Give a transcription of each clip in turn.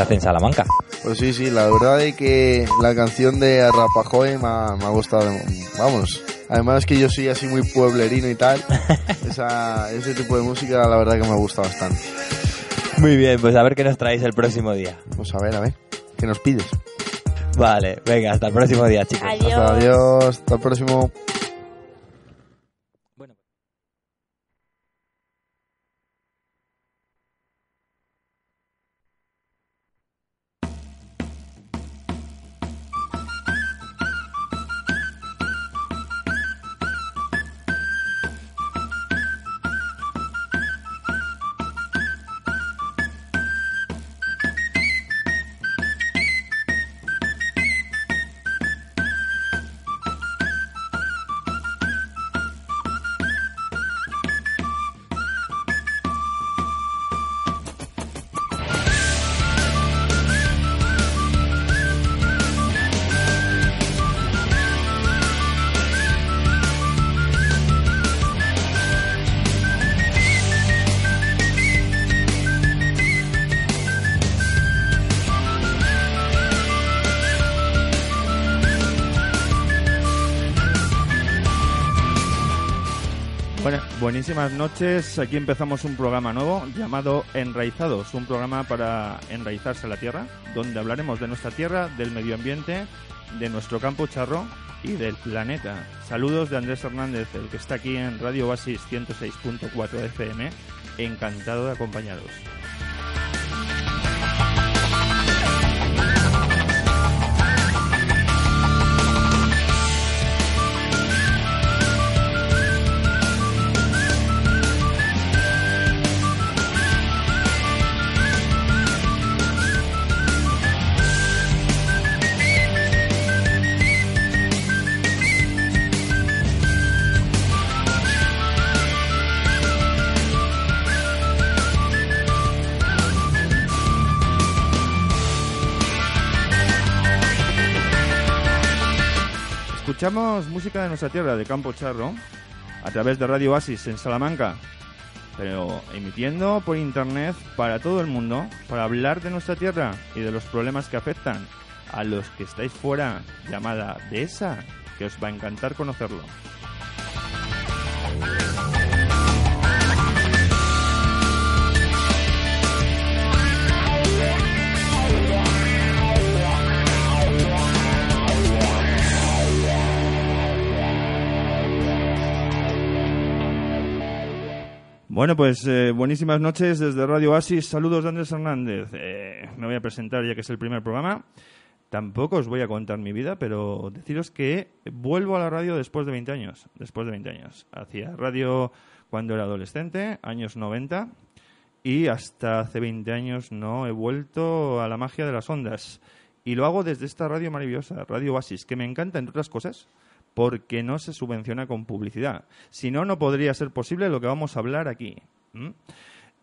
se hace en Salamanca. Pues sí, sí, la verdad es que la canción de Rapajoy me ha, me ha gustado, vamos. Además que yo soy así muy pueblerino y tal, esa, ese tipo de música la verdad que me gusta bastante. Muy bien, pues a ver qué nos traéis el próximo día. Pues a ver, a ver, ¿qué nos pides? Vale, venga, hasta el próximo día, chicos. Adiós. Hasta adiós, hasta el próximo. Buenísimas noches. Aquí empezamos un programa nuevo llamado Enraizados, un programa para enraizarse a la tierra, donde hablaremos de nuestra tierra, del medio ambiente, de nuestro campo charro y del planeta. Saludos de Andrés Hernández, el que está aquí en Radio Oasis 106.4 FM. Encantado de acompañaros. Música de nuestra tierra, de Campo Charro, a través de Radio Oasis en Salamanca, pero emitiendo por internet para todo el mundo, para hablar de nuestra tierra y de los problemas que afectan a los que estáis fuera, llamada de esa, que os va a encantar conocerlo. Bueno, pues eh, buenísimas noches desde Radio Oasis. Saludos de Andrés Hernández. Eh, me voy a presentar ya que es el primer programa. Tampoco os voy a contar mi vida, pero deciros que vuelvo a la radio después de 20 años. Después de 20 años. Hacía radio cuando era adolescente, años 90, y hasta hace 20 años no he vuelto a la magia de las ondas. Y lo hago desde esta radio maravillosa, Radio Oasis, que me encanta, entre otras cosas, porque no se subvenciona con publicidad. Si no, no podría ser posible lo que vamos a hablar aquí.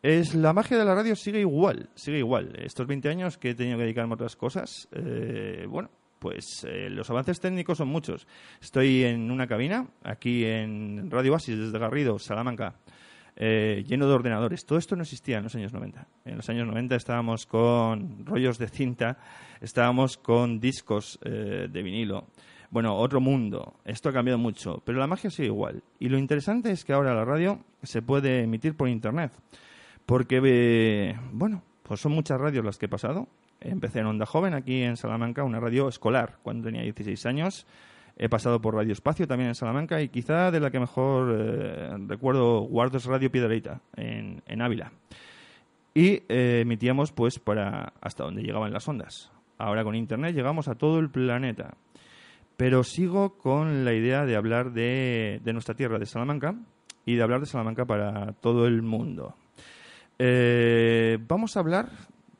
Es, la magia de la radio sigue igual, sigue igual. Estos 20 años que he tenido que dedicarme a otras cosas, eh, bueno, pues eh, los avances técnicos son muchos. Estoy en una cabina, aquí en Radio Oasis, desde Garrido, Salamanca, eh, lleno de ordenadores. Todo esto no existía en los años 90. En los años 90 estábamos con rollos de cinta, estábamos con discos eh, de vinilo. Bueno, otro mundo. Esto ha cambiado mucho, pero la magia sigue igual. Y lo interesante es que ahora la radio se puede emitir por Internet. Porque, eh, bueno, pues son muchas radios las que he pasado. Empecé en Onda Joven, aquí en Salamanca, una radio escolar, cuando tenía 16 años. He pasado por Radio Espacio también en Salamanca y quizá de la que mejor eh, recuerdo guardo es Radio Piedreita, en, Ávila. Y eh, emitíamos pues para hasta donde llegaban las ondas. Ahora con Internet llegamos a todo el planeta. Pero sigo con la idea de hablar de, de nuestra tierra, de Salamanca, y de hablar de Salamanca para todo el mundo. Eh, vamos a hablar,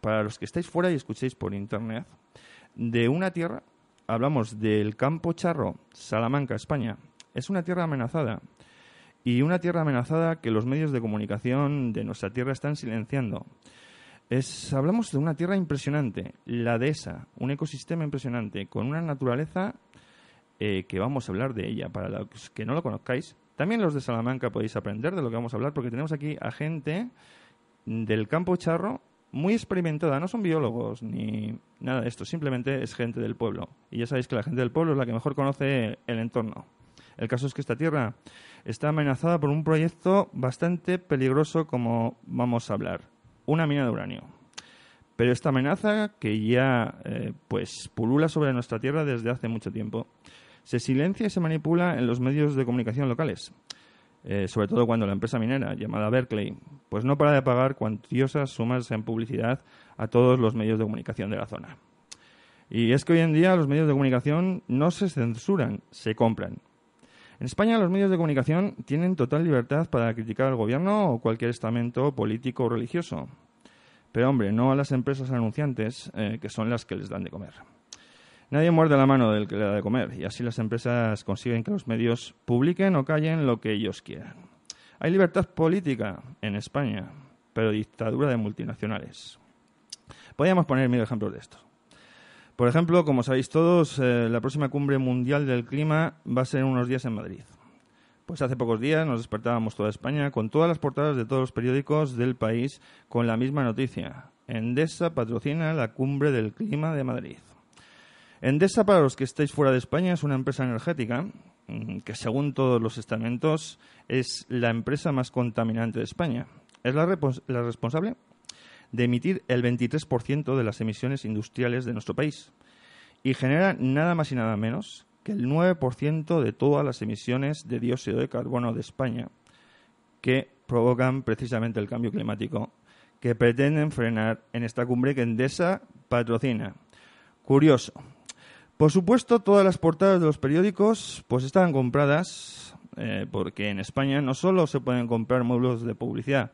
para los que estáis fuera y escuchéis por internet, de una tierra. Hablamos del Campo Charro, Salamanca, España. Es una tierra amenazada. Y una tierra amenazada que los medios de comunicación de nuestra tierra están silenciando. Es, hablamos de una tierra impresionante, la dehesa, un ecosistema impresionante, con una naturaleza eh, que vamos a hablar de ella. Para los que no lo conozcáis, también los de Salamanca podéis aprender de lo que vamos a hablar, porque tenemos aquí a gente del campo charro muy experimentada, no son biólogos ni nada de esto, simplemente es gente del pueblo. Y ya sabéis que la gente del pueblo es la que mejor conoce el entorno. El caso es que esta tierra está amenazada por un proyecto bastante peligroso como vamos a hablar, una mina de uranio. Pero esta amenaza que ya eh, pues pulula sobre nuestra tierra desde hace mucho tiempo se silencia y se manipula en los medios de comunicación locales. Eh, sobre todo cuando la empresa minera, llamada Berkeley, pues no para de pagar cuantiosas sumas en publicidad a todos los medios de comunicación de la zona. Y es que hoy en día los medios de comunicación no se censuran, se compran. En España los medios de comunicación tienen total libertad para criticar al gobierno o cualquier estamento político o religioso. Pero hombre, no a las empresas anunciantes, eh, que son las que les dan de comer. Nadie muerde la mano del que le da de comer y así las empresas consiguen que los medios publiquen o callen lo que ellos quieran. Hay libertad política en España, pero dictadura de multinacionales. Podríamos poner mil ejemplos de esto. Por ejemplo, como sabéis todos, eh, la próxima cumbre mundial del clima va a ser en unos días en Madrid. Pues hace pocos días nos despertábamos toda España con todas las portadas de todos los periódicos del país con la misma noticia. Endesa patrocina la cumbre del clima de Madrid. Endesa, para los que estéis fuera de España, es una empresa energética mm, que, según todos los estamentos, es la empresa más contaminante de España. Es la, la responsable de emitir el 23% de las emisiones industriales de nuestro país y genera nada más y nada menos que el 9% de todas las emisiones de dióxido de carbono de España que provocan precisamente el cambio climático que pretenden frenar en esta cumbre que Endesa patrocina. Curioso, por supuesto, todas las portadas de los periódicos pues estaban compradas eh, porque en España no solo se pueden comprar módulos de publicidad,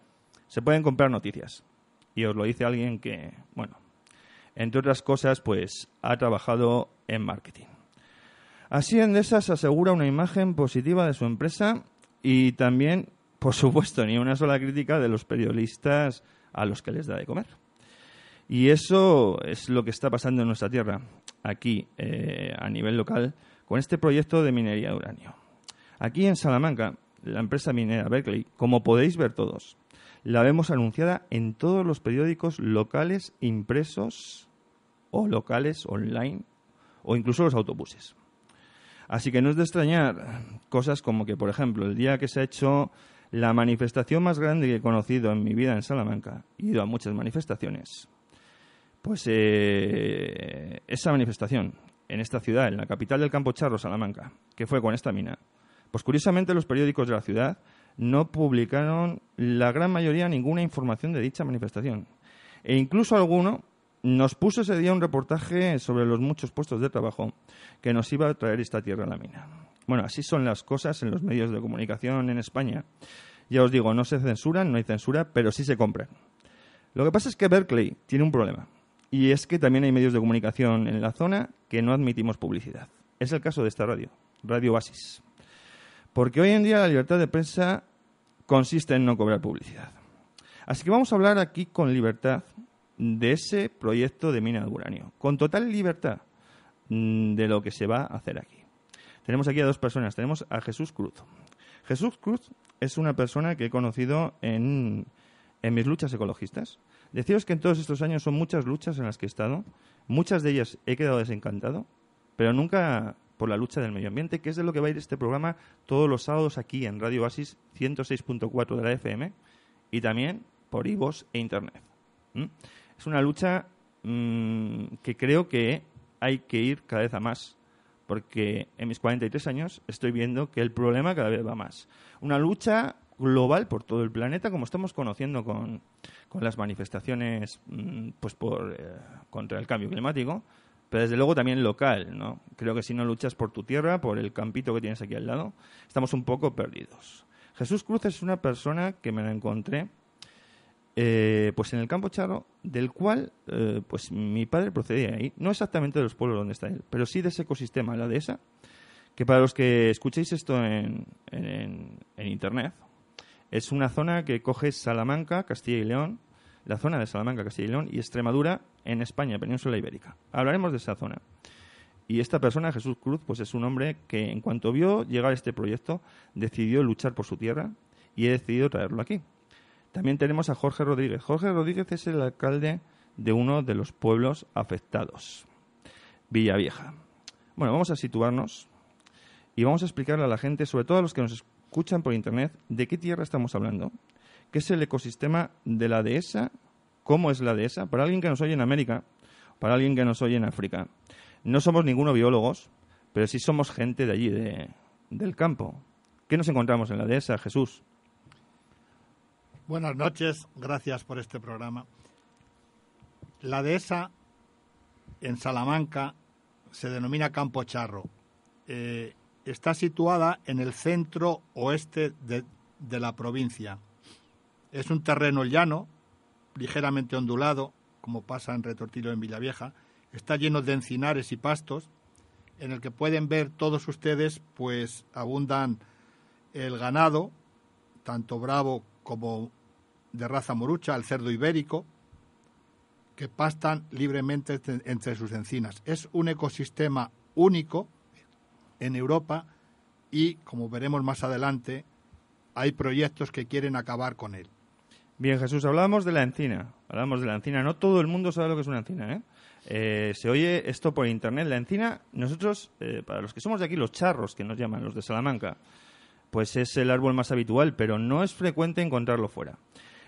se pueden comprar noticias. Y os lo dice alguien que, bueno, entre otras cosas, pues ha trabajado en marketing. Así Endesa se asegura una imagen positiva de su empresa y también, por supuesto, ni una sola crítica de los periodistas a los que les da de comer. Y eso es lo que está pasando en nuestra tierra, aquí eh, a nivel local, con este proyecto de minería de uranio. Aquí en Salamanca, la empresa minera Berkeley, como podéis ver todos, la vemos anunciada en todos los periódicos locales impresos o locales online o incluso los autobuses. Así que no es de extrañar cosas como que, por ejemplo, el día que se ha hecho la manifestación más grande que he conocido en mi vida en Salamanca, he ido a muchas manifestaciones, pues eh, esa manifestación en esta ciudad, en la capital del Campo Charro, Salamanca, que fue con esta mina, pues curiosamente los periódicos de la ciudad no publicaron la gran mayoría ninguna información de dicha manifestación. E incluso alguno nos puso ese día un reportaje sobre los muchos puestos de trabajo que nos iba a traer esta tierra a la mina. Bueno, así son las cosas en los medios de comunicación en España. Ya os digo, no se censuran, no hay censura, pero sí se compran. Lo que pasa es que Berkeley tiene un problema. Y es que también hay medios de comunicación en la zona que no admitimos publicidad. Es el caso de esta radio, Radio Oasis. Porque hoy en día la libertad de prensa consiste en no cobrar publicidad. Así que vamos a hablar aquí con libertad de ese proyecto de mina de uranio, con total libertad mm, de lo que se va a hacer aquí. Tenemos aquí a dos personas. Tenemos a Jesús Cruz. Jesús Cruz es una persona que he conocido en, en mis luchas ecologistas. Deciros que en todos estos años son muchas luchas en las que he estado, muchas de ellas he quedado desencantado, pero nunca por la lucha del medio ambiente, que es de lo que va a ir este programa todos los sábados aquí en Radio Basis 106.4 de la FM y también por iVoox e Internet. Es una lucha mm, que creo que hay que ir cada vez a más, porque en mis 43 años estoy viendo que el problema cada vez va más. Una lucha global por todo el planeta, como estamos conociendo con, con las manifestaciones mm, pues por, eh, contra el cambio climático, pero desde luego también local. ¿no? Creo que si no luchas por tu tierra, por el campito que tienes aquí al lado, estamos un poco perdidos. Jesús Cruz es una persona que me la encontré eh, pues en el campo charro, del cual eh, pues mi padre procedía ahí, no exactamente de los pueblos donde está él, pero sí de ese ecosistema, la dehesa, que para los que escuchéis esto en, en, en internet, es una zona que coge Salamanca, Castilla y León, la zona de Salamanca, Castilla y León y Extremadura en España, península ibérica. Hablaremos de esa zona. Y esta persona, Jesús Cruz, pues es un hombre que en cuanto vio llegar este proyecto, decidió luchar por su tierra y he decidido traerlo aquí. también tenemos a Jorge Rodríguez. Jorge Rodríguez es el alcalde de uno de los pueblos afectados, Villavieja. Bueno, vamos a situarnos y vamos a explicarle a la gente, sobre todo a los que nos escuchan por internet, de qué tierra estamos hablando, qué es el ecosistema de la dehesa, cómo es la dehesa, para alguien que nos oye en América, para alguien que nos oye en África. No somos ninguno biólogos, pero sí somos gente de allí, de, del campo. ¿Qué nos encontramos en la dehesa, Jesús? Buenas noches, gracias por este programa. La dehesa en Salamanca se denomina Campo Charro. Eh, está situada en el centro oeste de, de la provincia. Es un terreno llano, ligeramente ondulado, como pasa en Retortillo en Villavieja. Está lleno de encinares y pastos, en el que pueden ver todos ustedes, pues abundan el ganado, tanto bravo como de raza morucha, el cerdo ibérico, que pastan libremente entre sus encinas. Es un ecosistema único en Europa y, como veremos más adelante, hay proyectos que quieren acabar con él. Bien, Jesús, hablábamos de la encina. Hablamos de la encina. No todo el mundo sabe lo que es una encina, ¿eh? Eh, se oye esto por internet. La encina, nosotros, eh, para los que somos de aquí, los charros, que nos llaman, los de Salamanca, pues es el árbol más habitual, pero no es frecuente encontrarlo fuera.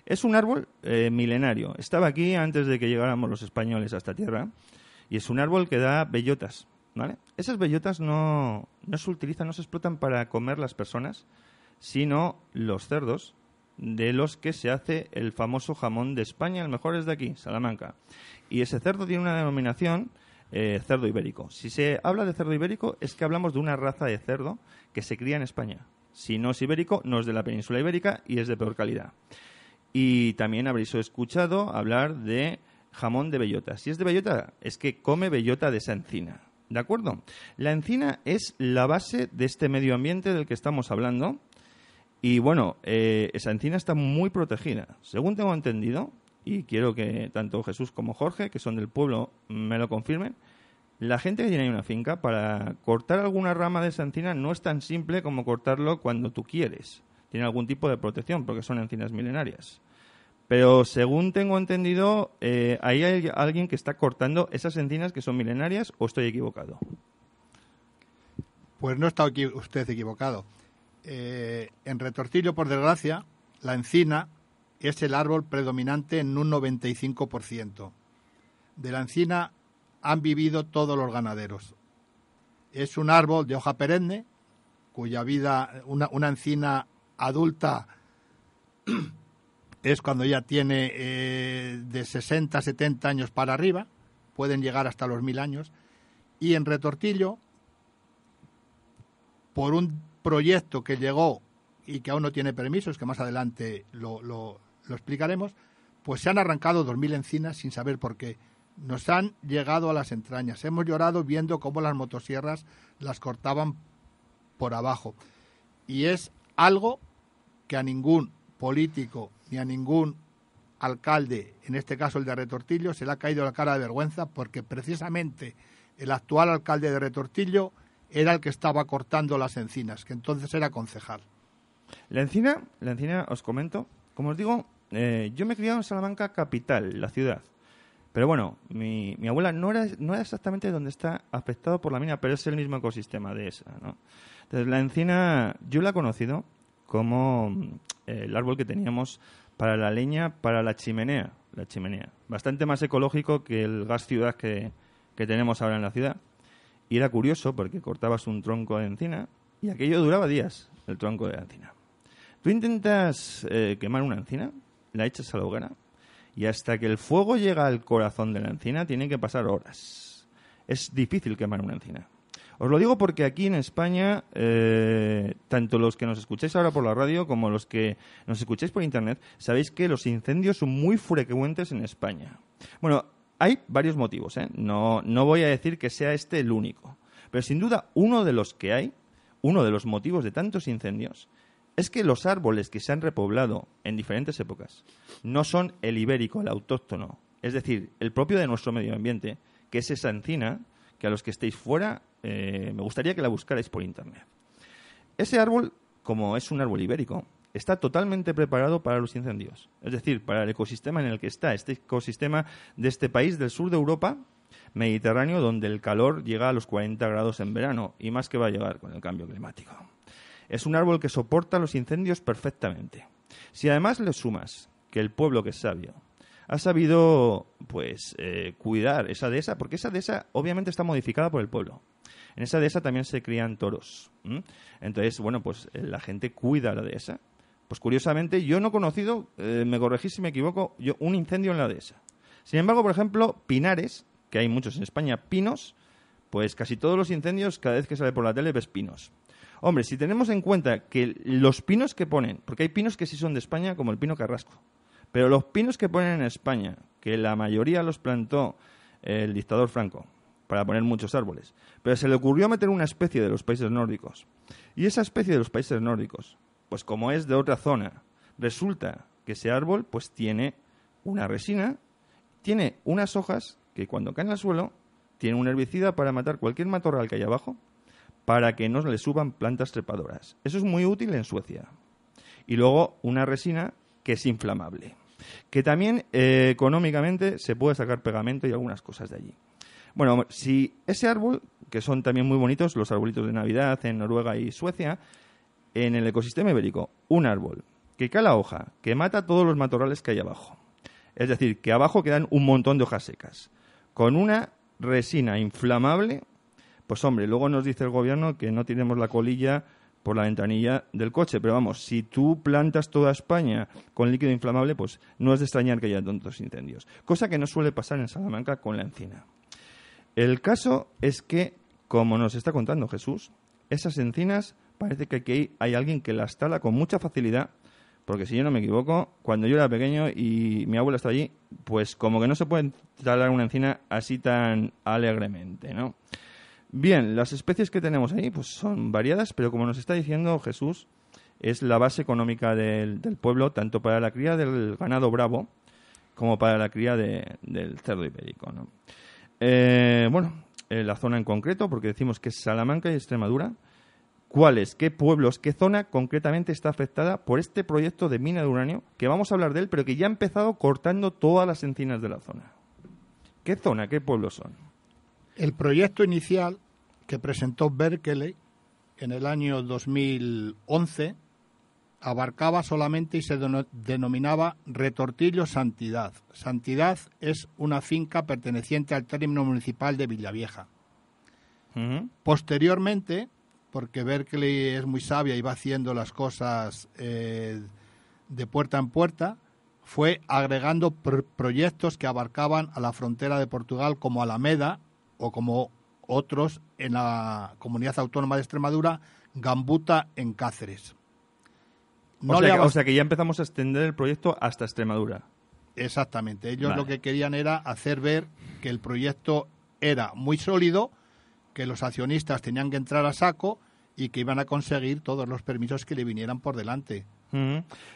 Es un árbol eh, milenario. Estaba aquí antes de que llegáramos los españoles a esta tierra y es un árbol que da bellotas. ¿Vale? Esas bellotas no, no se utilizan, no se explotan para comer las personas, sino los cerdos de los que se hace el famoso jamón de España, el mejor es de aquí, Salamanca. Y ese cerdo tiene una denominación eh, cerdo ibérico. Si se habla de cerdo ibérico es que hablamos de una raza de cerdo que se cría en España. Si no es ibérico, no es de la península ibérica y es de peor calidad. Y también habréis escuchado hablar de jamón de bellota. Si es de bellota, es que come bellota de esa encina. ¿De acuerdo? La encina es la base de este medio ambiente del que estamos hablando. Y bueno, eh, esa encina está muy protegida. Según tengo entendido, y quiero que tanto Jesús como Jorge, que son del pueblo, me lo confirmen, la gente que tiene una finca, para cortar alguna rama de esa encina no es tan simple como cortarlo cuando tú quieres tiene algún tipo de protección porque son encinas milenarias. Pero según tengo entendido, eh, ahí hay alguien que está cortando esas encinas que son milenarias o estoy equivocado. Pues no está usted equivocado. Eh, en Retortillo, por desgracia, la encina es el árbol predominante en un 95%. De la encina han vivido todos los ganaderos. Es un árbol de hoja perenne, cuya vida, una, una encina adulta es cuando ya tiene eh, de 60, 70 años para arriba, pueden llegar hasta los mil años, y en Retortillo, por un proyecto que llegó y que aún no tiene permisos, que más adelante lo, lo, lo explicaremos, pues se han arrancado dos mil encinas sin saber por qué. Nos han llegado a las entrañas. Hemos llorado viendo cómo las motosierras las cortaban por abajo. Y es algo que a ningún político ni a ningún alcalde, en este caso el de Retortillo, se le ha caído la cara de vergüenza porque precisamente el actual alcalde de Retortillo era el que estaba cortando las encinas, que entonces era concejal. La encina, la encina, os comento, como os digo, eh, yo me he criado en Salamanca capital, la ciudad. Pero bueno, mi, mi abuela no era, no era exactamente donde está afectado por la mina, pero es el mismo ecosistema de esa, ¿no? Entonces, la encina, yo la he conocido como el árbol que teníamos para la leña, para la chimenea, la chimenea. Bastante más ecológico que el gas ciudad que, tenemos ahora en la ciudad. Y era curioso porque cortabas un tronco de encina y aquello duraba días, el tronco de encina. Tú intentas eh, quemar una encina, la echas a la hoguera y hasta que el fuego llega al corazón de la encina tienen que pasar horas. Es difícil quemar una encina. Os lo digo porque aquí en España, eh, tanto los que nos escucháis ahora por la radio como los que nos escucháis por internet, sabéis que los incendios son muy frecuentes en España. Bueno, hay varios motivos, ¿eh? No, no voy a decir que sea este el único. Pero sin duda, uno de los que hay, uno de los motivos de tantos incendios, es que los árboles que se han repoblado en diferentes épocas no son el ibérico, el autóctono, es decir, el propio de nuestro medio ambiente, que es esa encina a los que estéis fuera eh, me gustaría que la buscarais por internet. Ese árbol, como es un árbol ibérico, está totalmente preparado para los incendios. Es decir, para el ecosistema en el que está, este ecosistema de este país del sur de Europa, Mediterráneo, donde el calor llega a los 40 grados en verano y más que va a llegar con el cambio climático. Es un árbol que soporta los incendios perfectamente. Si además le sumas que el pueblo que es sabio ha sabido pues eh, cuidar esa dehesa, porque esa dehesa obviamente está modificada por el pueblo. En esa dehesa también se crían toros. Entonces, bueno, pues eh, la gente cuida la dehesa. Pues curiosamente, yo no he conocido, eh, me corregí si me equivoco, yo, un incendio en la dehesa. Sin embargo, por ejemplo, Pinares, que hay muchos en España, pinos, pues casi todos los incendios, cada vez que sale por la tele, ves pinos. Hombre, si tenemos en cuenta que los pinos que ponen, porque hay pinos que sí son de España, como el pino carrasco, pero los pinos que ponen en España, que la mayoría los plantó el dictador Franco, para poner muchos árboles, pero se le ocurrió meter una especie de los países nórdicos. Y esa especie de los países nórdicos, pues como es de otra zona, resulta que ese árbol pues tiene una resina, tiene unas hojas que cuando caen al suelo tiene un herbicida para matar cualquier matorral que hay abajo para que no le suban plantas trepadoras. Eso es muy útil en Suecia. Y luego una resina que es inflamable, que también eh, económicamente se puede sacar pegamento y algunas cosas de allí. Bueno, si ese árbol, que son también muy bonitos los arbolitos de Navidad en Noruega y Suecia, en el ecosistema ibérico, un árbol que cae la hoja, que mata todos los matorrales que hay abajo. Es decir, que abajo quedan un montón de hojas secas. Con una resina inflamable, pues hombre, luego nos dice el gobierno que no tenemos la colilla por la ventanilla del coche. Pero vamos, si tú plantas toda España con líquido inflamable, pues no es de extrañar que haya tantos incendios. Cosa que no suele pasar en Salamanca con la encina. El caso es que, como nos está contando Jesús, esas encinas parece que aquí hay alguien que las tala con mucha facilidad, porque si yo no me equivoco, cuando yo era pequeño y mi abuela está allí, pues como que no se puede talar una encina así tan alegremente, ¿no? Bien, las especies que tenemos ahí pues son variadas, pero como nos está diciendo Jesús, es la base económica del, pueblo, tanto para la cría del ganado bravo como para la cría del cerdo ibérico, ¿no? Eh, bueno, la zona en concreto, porque decimos que es Salamanca y Extremadura. ¿Cuáles, qué pueblos, qué zona concretamente está afectada por este proyecto de mina de uranio? Que vamos a hablar de él, pero que ya ha empezado cortando todas las encinas de la zona. ¿Qué zona, qué pueblos son? El proyecto inicial que presentó Berkeley en el año 2011 abarcaba solamente y se denominaba Retortillo Santidad. Santidad es una finca perteneciente al término municipal de Villavieja. Posteriormente, porque Berkeley es muy sabia y va haciendo las cosas eh, de puerta en puerta, fue agregando proyectos que abarcaban a la frontera de Portugal como Alameda o como otros en la comunidad autónoma de Extremadura, Gambuta en Cáceres o, sea que, ya empezamos a extender el proyecto hasta Extremadura. Exactamente. Ellos lo que querían era hacer ver que el proyecto era muy sólido, que los accionistas tenían que entrar a saco y que iban a conseguir todos los permisos que le vinieran por delante.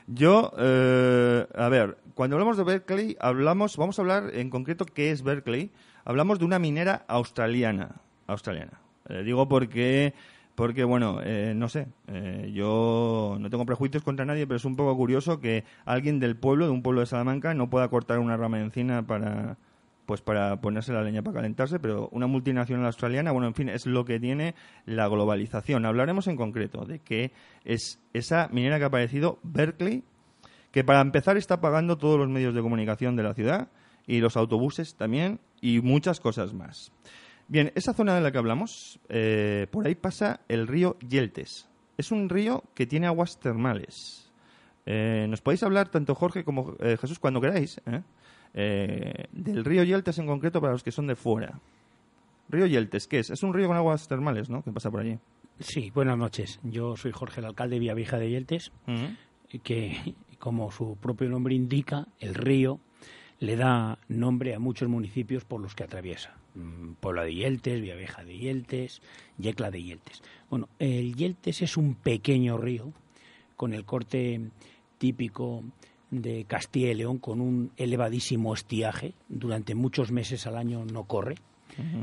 Yo, eh, a ver, cuando hablamos de Berkeley, hablamos, vamos a hablar en concreto qué es Berkeley. Hablamos de una minera australiana. Australiana. Eh, digo porque porque, bueno, eh, no sé, eh, yo no tengo prejuicios contra nadie, pero es un poco curioso que alguien del pueblo, de un pueblo de Salamanca, no pueda cortar una rama de encina para pues para ponerse la leña para calentarse, pero una multinacional australiana, bueno, en fin, es lo que tiene la globalización. Hablaremos en concreto de que es esa minera que ha aparecido, Berkeley, que para empezar está pagando todos los medios de comunicación de la ciudad y los autobuses también y muchas cosas más. Bien, esa zona de la que hablamos, eh, por ahí pasa el río Yeltes. Es un río que tiene aguas termales. Eh, ¿Nos podéis hablar, tanto Jorge como eh, Jesús, cuando queráis, del río Yeltes en concreto para los que son de fuera? Río Yeltes, ¿qué es? Es un río con aguas termales, ¿no? Que pasa por allí. Sí, buenas noches. Yo soy Jorge, el alcalde de Villavieja de Yeltes, que, como su propio nombre indica, el río le da nombre a muchos municipios por los que atraviesa. Mm, Puebla de Yeltes, Villaveja de Yeltes, Yecla de Yeltes. Bueno, el Yeltes es un pequeño río con el corte típico de Castilla y León con un elevadísimo estiaje. Durante muchos meses al año no corre.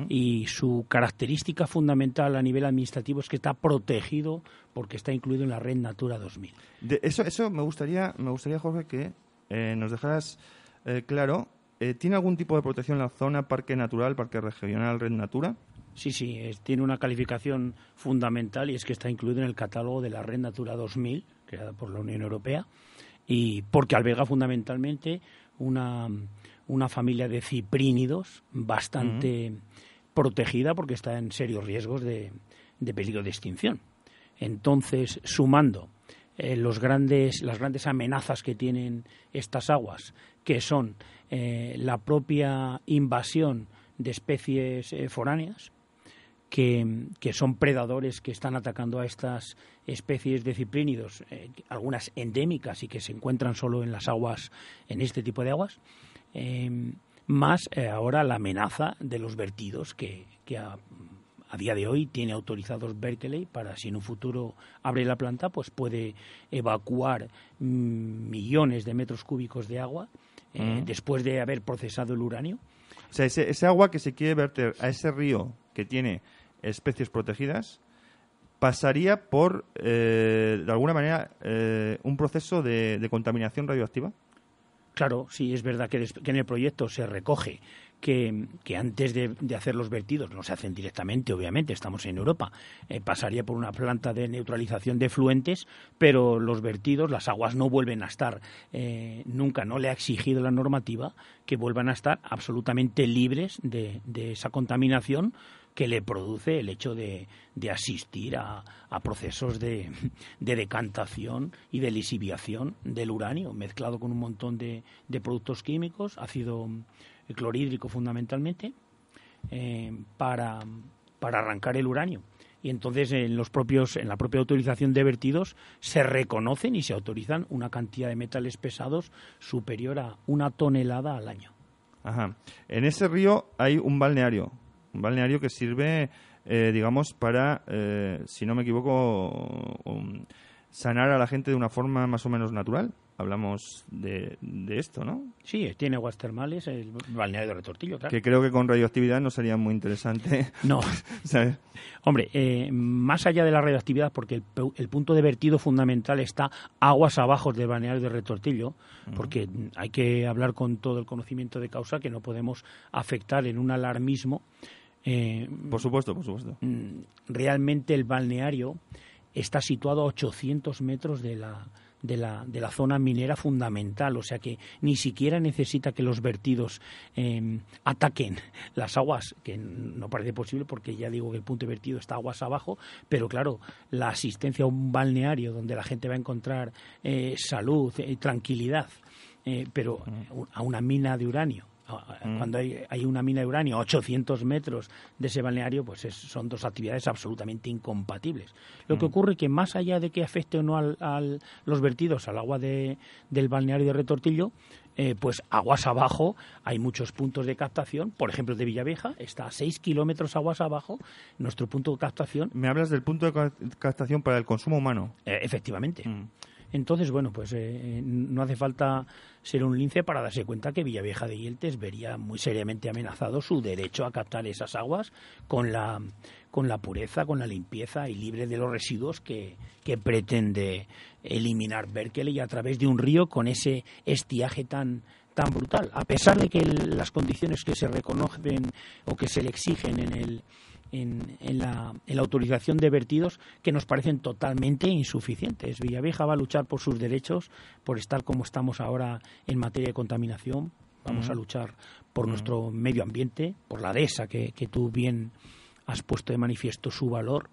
y su característica fundamental a nivel administrativo es que está protegido porque está incluido en la red Natura 2000. eso, eso me gustaría, me gustaría Jorge, que eh, nos dejaras eh, claro. Eh, ¿Tiene algún tipo de protección la zona Parque Natural, Parque Regional, Red Natura? Sí, sí, tiene una calificación fundamental y es que está incluido en el catálogo de la Red Natura 2000, creada por la Unión Europea, y porque alberga fundamentalmente una, una familia de ciprínidos bastante protegida porque está en serios riesgos de, peligro de extinción. Entonces, sumando eh, los grandes, las grandes amenazas que tienen estas aguas, que son eh, la propia invasión de especies eh, foráneas, que, son predadores que están atacando a estas especies de ciprínidos, algunas endémicas y que se encuentran solo en las aguas, en este tipo de aguas, más ahora la amenaza de los vertidos que, que a, a día de hoy tiene autorizados Berkeley para si en un futuro abre la planta, pues puede evacuar mm, millones de metros cúbicos de agua eh, después de haber procesado el uranio. O sea, ese, agua que se quiere verter a ese río que tiene especies protegidas pasaría por, eh, de alguna manera, eh, un proceso de, contaminación radioactiva. Claro, sí, es verdad que, en el proyecto se recoge que, antes de, hacer los vertidos, no se hacen directamente, obviamente, estamos en Europa, eh, pasaría por una planta de neutralización de fluentes, pero los vertidos, las aguas no vuelven a estar, eh, nunca no le ha exigido la normativa que vuelvan a estar absolutamente libres de, esa contaminación que le produce el hecho de, asistir a, procesos de, decantación y de lisiviación del uranio, mezclado con un montón de, productos químicos, ácido clorhídrico fundamentalmente, eh, para, para arrancar el uranio y entonces en los propios en la propia autorización de vertidos se reconocen y se autorizan una cantidad de metales pesados superior a una tonelada al año. Ajá. En ese río hay un balneario, un balneario que sirve, eh, digamos, para, eh, si no me equivoco, sanar a la gente de una forma más o menos natural hablamos de, esto, ¿no? Sí, tiene aguas termales, el balneario de Retortillo, claro. Que creo que con radioactividad no sería muy interesante. No. Hombre, eh, más allá de la radioactividad, porque el, punto de vertido fundamental está aguas abajo del balneario de Retortillo, porque hay que hablar con todo el conocimiento de causa que no podemos afectar en un alarmismo. Eh, por supuesto, por supuesto. Mm, realmente el balneario está situado a 800 metros de la de la, de la zona minera fundamental, o sea que ni siquiera necesita que los vertidos em, ataquen las aguas, que no parece posible porque ya digo que el punto de vertido está aguas abajo, pero claro, la asistencia a un balneario donde la gente va a encontrar eh, salud, y eh, tranquilidad, eh, pero a una mina de uranio Mm. Cuando hay, una mina de uranio a 800 metros de ese balneario, pues son dos actividades absolutamente incompatibles. Lo que mm. ocurre es que más allá de que afecte o no al, los vertidos al agua de, del balneario de Retortillo, eh, pues aguas abajo hay muchos puntos de captación. Por ejemplo, de Villavieja está a 6 kilómetros aguas abajo nuestro punto de captación. Me hablas del punto de captación para el consumo humano. Eh, efectivamente. Mm. Entonces, bueno, pues eh, no hace falta ser un lince para darse cuenta que Villavieja de Yeltes vería muy seriamente amenazado su derecho a captar esas aguas con la, con la pureza, con la limpieza y libre de los residuos que, que pretende eliminar Berkeley a través de un río con ese estiaje tan, tan brutal, a pesar de que las condiciones que se reconocen o que se le exigen en el, en, la, autorización de vertidos que nos parecen totalmente insuficientes. Villavieja va a luchar por sus derechos, por estar como estamos ahora en materia de contaminación. Vamos a luchar por nuestro medio ambiente, por la dehesa que, tú bien has puesto de manifiesto su valor.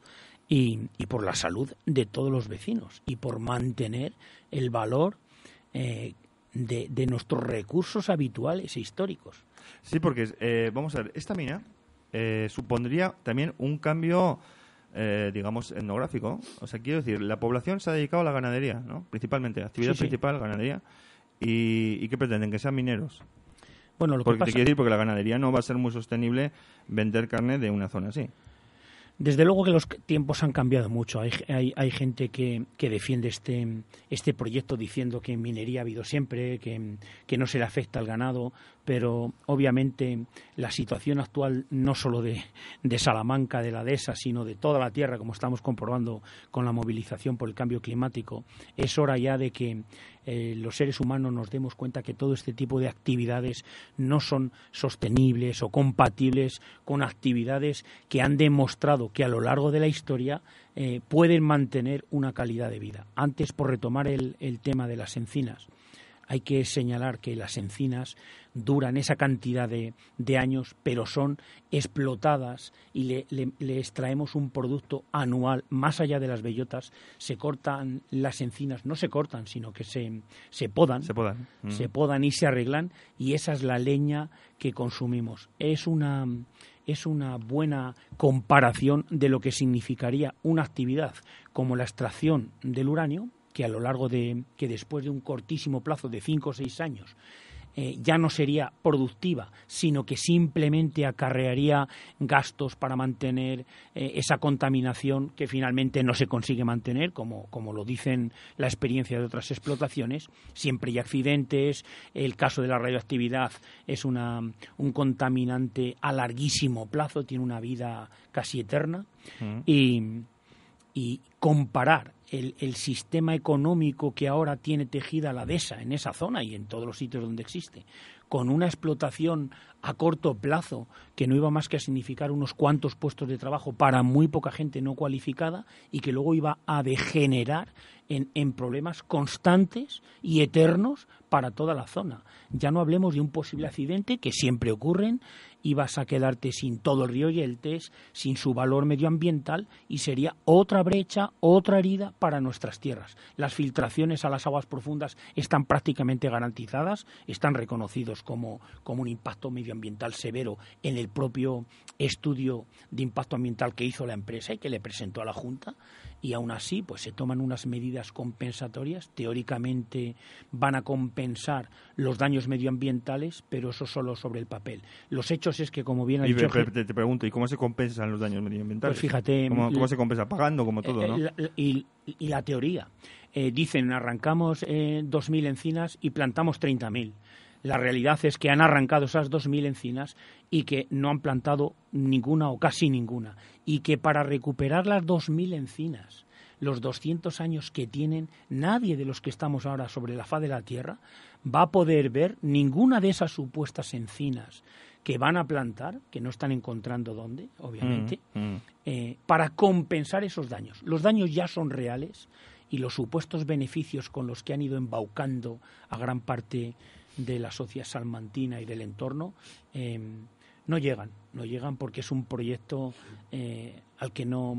Y, por la salud de todos los vecinos y por mantener el valor eh, de, nuestros recursos habituales e históricos. Sí, porque eh, vamos a ver, esta mina eh, supondría también un cambio, eh, digamos, etnográfico. O sea, quiero decir, la población se ha dedicado a la ganadería, ¿no? Principalmente, actividad principal, ganadería. ¿Y, qué pretenden? Que sean mineros. Bueno, lo porque que te quiero decir, porque la ganadería no va a ser muy sostenible vender carne de una zona así. Desde luego que los tiempos han cambiado mucho. Hay, hay, gente que, que, defiende este, este proyecto diciendo que en minería ha habido siempre, que, que, no se le afecta al ganado, pero obviamente la situación actual no solo de, Salamanca, de la dehesa, sino de toda la tierra, como estamos comprobando con la movilización por el cambio climático, es hora ya de que eh, los seres humanos nos demos cuenta que todo este tipo de actividades no son sostenibles o compatibles con actividades que han demostrado que a lo largo de la historia eh, pueden mantener una calidad de vida. Antes, por retomar el tema de las encinas, hay que señalar que las encinas duran esa cantidad de, años, pero son explotadas y le, extraemos un producto anual. Más allá de las bellotas, se cortan las encinas, no se cortan, sino que se, se podan. Se podan. Mm. Se podan y se arreglan, y esa es la leña que consumimos. Es una es una buena comparación de lo que significaría una actividad como la extracción del uranio, que a lo largo de que después de un cortísimo plazo de cinco o seis años eh, ya no sería productiva, sino que simplemente acarrearía gastos para mantener eh, esa contaminación que finalmente no se consigue mantener, como, como lo dicen la experiencia de otras explotaciones. Siempre hay accidentes, el caso de la radioactividad es una, un contaminante a larguísimo plazo, tiene una vida casi eterna. Mm. Y, y comparar el, sistema económico que ahora tiene tejida la DESA en esa zona y en todos los sitios donde existe, con una explotación a corto plazo que no iba más que a significar unos cuantos puestos de trabajo para muy poca gente no cualificada y que luego iba a degenerar en, problemas constantes y eternos para toda la zona. Ya no hablemos de un posible accidente que siempre ocurren y vas a quedarte sin todo el río Yeltes, sin su valor medioambiental y sería otra brecha, otra herida para nuestras tierras. Las filtraciones a las aguas profundas están prácticamente garantizadas, están reconocidos como, como un impacto medioambiental severo en el propio estudio de impacto ambiental que hizo la empresa y que le presentó a la Junta y aún así pues se toman unas medidas compensatorias. Teóricamente van a compensar los daños medioambientales pero eso solo sobre el papel. Los hechos es que como bien ha dicho te, te, pregunto y cómo se compensan los daños medioambientales pues fíjate cómo, se compensa pagando como todo no eh, y, y, la teoría. Eh, dicen arrancamos eh, 2.000 encinas y plantamos 30.000 la realidad es que han arrancado esas 2.000 encinas y que no han plantado ninguna o casi ninguna. Y que para recuperar las 2.000 encinas, los 200 años que tienen, nadie de los que estamos ahora sobre la faz de la Tierra va a poder ver ninguna de esas supuestas encinas que van a plantar, que no están encontrando dónde, obviamente, mm, mm. Eh, para compensar esos daños. Los daños ya son reales y los supuestos beneficios con los que han ido embaucando a gran parte de la sociedad salmantina y del entorno eh, no llegan, no llegan porque es un proyecto eh, al que no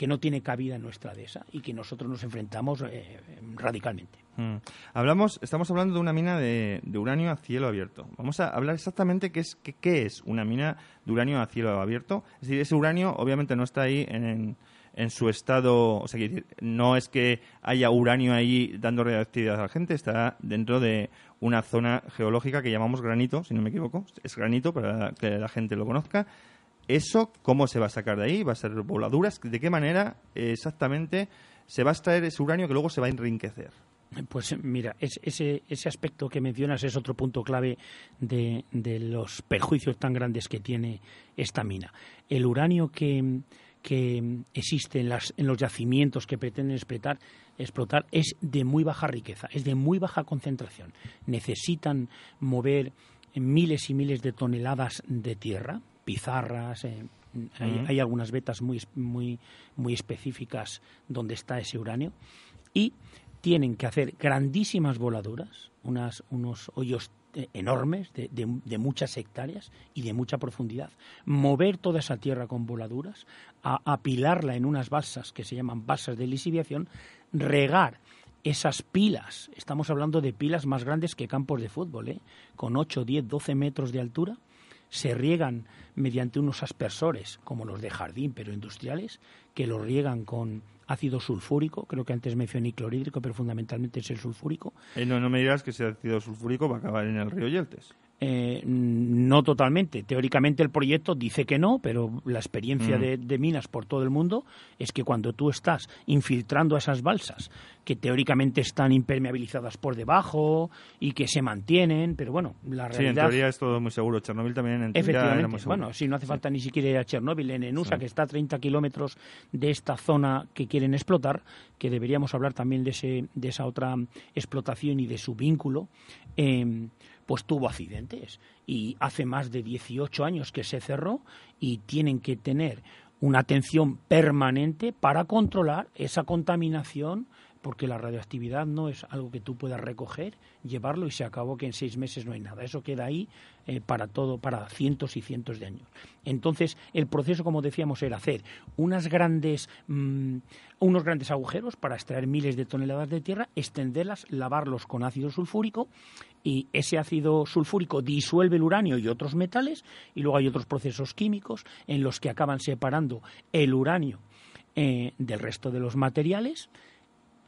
que no tiene cabida en nuestra dehesa y que nosotros nos enfrentamos eh, radicalmente. Mm. Hablamos, estamos hablando de una mina de, uranio a cielo abierto. Vamos a hablar exactamente qué es, qué, es una mina de uranio a cielo abierto. Es decir, ese uranio obviamente no está ahí en, en su estado, o sea, no es que haya uranio ahí dando reactividad a la gente, está dentro de una zona geológica que llamamos granito, si no me equivoco, es granito para que la gente lo conozca. ¿Eso cómo se va a sacar de ahí? ¿Va a ser voladuras? ¿De qué manera exactamente se va a extraer ese uranio que luego se va a enriquecer? Pues mira, ese, ese aspecto que mencionas es otro punto clave de, de los perjuicios tan grandes que tiene esta mina. El uranio que, que existe en, los yacimientos que pretenden explotar, explotar es de muy baja riqueza, es de muy baja concentración. Necesitan mover miles y miles de toneladas de tierra, pizarras, eh, hay, algunas vetas muy, muy, muy específicas donde está ese uranio, y tienen que hacer grandísimas voladuras, unas, unos hoyos eh, enormes, de, de, muchas hectáreas y de mucha profundidad. Mover toda esa tierra con voladuras, apilarla en unas balsas que se llaman balsas de lisiviación, regar esas pilas, estamos hablando de pilas más grandes que campos de fútbol, ¿eh? con 8, 10, 12 metros de altura, se riegan mediante unos aspersores, como los de jardín, pero industriales, que los riegan con ácido sulfúrico, creo que antes mencioné clorhídrico, pero fundamentalmente es el sulfúrico. Eh, no, no me digas que ese ácido sulfúrico va a acabar en el río Yeltes. Eh, no totalmente. Teóricamente el proyecto dice que no, pero la experiencia Mm. de, de minas por todo el mundo es que cuando tú estás infiltrando esas balsas, que teóricamente están impermeabilizadas por debajo y que se mantienen, pero bueno, la Sí, en realidad... teoría es todo muy seguro. Chernobyl también en teoría era Efectivamente, muy seguro. bueno, si no hace falta ni siquiera ir a Chernóbil, en Enusa, que está a 30 kilómetros de esta zona que quieren explotar, que deberíamos hablar también de, ese, de esa otra explotación y de su vínculo, eh, pues tuvo accidentes. Y hace más de 18 años que se cerró y tienen que tener una atención permanente para controlar esa contaminación porque la radioactividad no es algo que tú puedas recoger, llevarlo y se acabó que en seis meses no hay nada. Eso queda ahí eh, para todo, para cientos y cientos de años. Entonces, el proceso, como decíamos, era hacer unas grandes, mm, unos grandes agujeros para extraer miles de toneladas de tierra, extenderlas, lavarlos con ácido sulfúrico y ese ácido sulfúrico disuelve el uranio y otros metales y luego hay otros procesos químicos en los que acaban separando el uranio eh, del resto de los materiales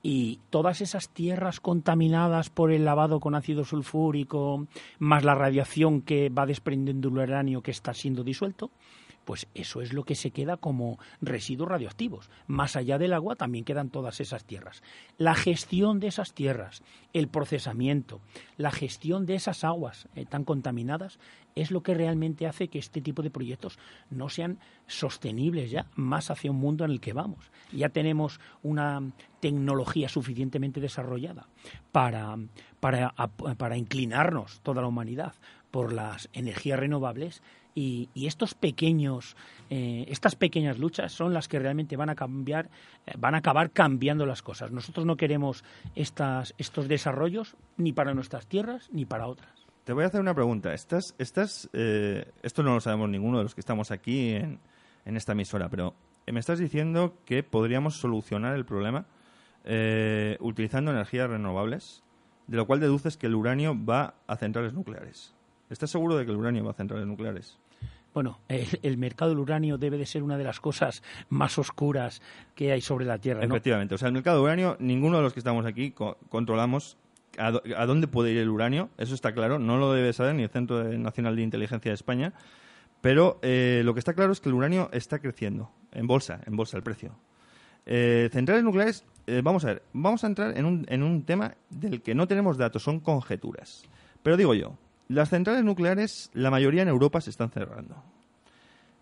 y todas esas tierras contaminadas por el lavado con ácido sulfúrico, más la radiación que va desprendiendo el uranio que está siendo disuelto, pues eso es lo que se queda como residuos radioactivos. Más allá del agua también quedan todas esas tierras. La gestión de esas tierras, el procesamiento, la gestión de esas aguas eh, tan contaminadas es lo que realmente hace que este tipo de proyectos no sean sostenibles ya más hacia un mundo en el que vamos. Ya tenemos una tecnología suficientemente desarrollada para, para, para inclinarnos toda la humanidad por las energías renovables y, estos pequeños, eh, estas pequeñas luchas son las que realmente van a cambiar, eh, van a acabar cambiando las cosas. Nosotros no queremos estas, estos desarrollos ni para nuestras tierras ni para otras. Te voy a hacer una pregunta. Estás, estás, eh, esto no lo sabemos ninguno de los que estamos aquí en, en esta emisora, pero me estás diciendo que podríamos solucionar el problema eh, utilizando energías renovables, de lo cual deduces que el uranio va a centrales nucleares. ¿Estás seguro de que el uranio va a centrales nucleares? Bueno, el, mercado del uranio debe de ser una de las cosas más oscuras que hay sobre la Tierra. Efectivamente. O sea, el mercado del uranio, ninguno de los que estamos aquí co controlamos a, a, dónde puede ir el uranio. Eso está claro. No lo debe saber ni el Centro Nacional de Inteligencia de España. Pero eh, lo que está claro es que el uranio está creciendo en bolsa, en bolsa el precio. Eh, centrales nucleares, eh, vamos a ver, vamos a entrar en un, en un tema del que no tenemos datos, son conjeturas. Pero digo yo, las centrales nucleares, la mayoría en Europa se están cerrando.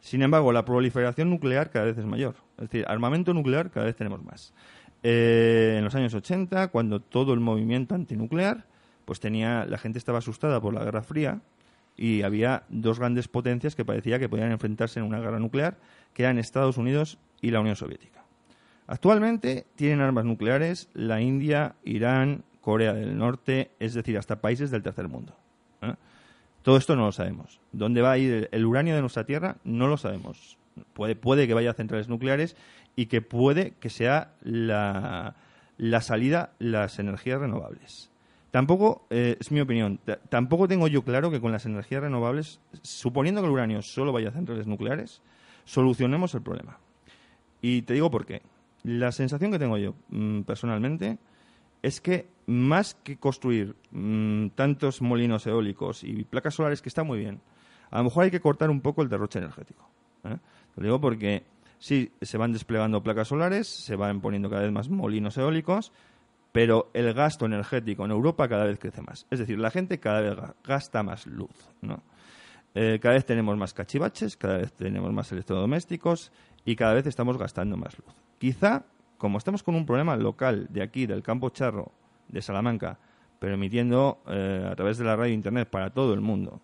Sin embargo, la proliferación nuclear cada vez es mayor. Es decir, armamento nuclear cada vez tenemos más. Eh, en los años 80, cuando todo el movimiento antinuclear, pues tenía, la gente estaba asustada por la Guerra Fría y había dos grandes potencias que parecía que podían enfrentarse en una guerra nuclear, que eran Estados Unidos y la Unión Soviética. Actualmente tienen armas nucleares la India, Irán, Corea del Norte, es decir, hasta países del tercer mundo. ¿Eh? Todo esto no lo sabemos. ¿Dónde va a ir el uranio de nuestra Tierra? No lo sabemos. Puede, puede que vaya a centrales nucleares y que puede que sea la, la salida las energías renovables. Tampoco, eh, es mi opinión, tampoco tengo yo claro que con las energías renovables, suponiendo que el uranio solo vaya a centrales nucleares, solucionemos el problema. Y te digo por qué. La sensación que tengo yo mmm, personalmente es que más que construir mmm, tantos molinos eólicos y placas solares, que está muy bien, a lo mejor hay que cortar un poco el derroche energético. ¿eh? Lo digo porque sí, se van desplegando placas solares, se van poniendo cada vez más molinos eólicos, pero el gasto energético en Europa cada vez crece más. Es decir, la gente cada vez gasta más luz. ¿no? Eh, cada vez tenemos más cachivaches, cada vez tenemos más electrodomésticos y cada vez estamos gastando más luz. Quizá, como estamos con un problema local de aquí, del campo charro de Salamanca, pero emitiendo eh, a través de la radio e internet para todo el mundo,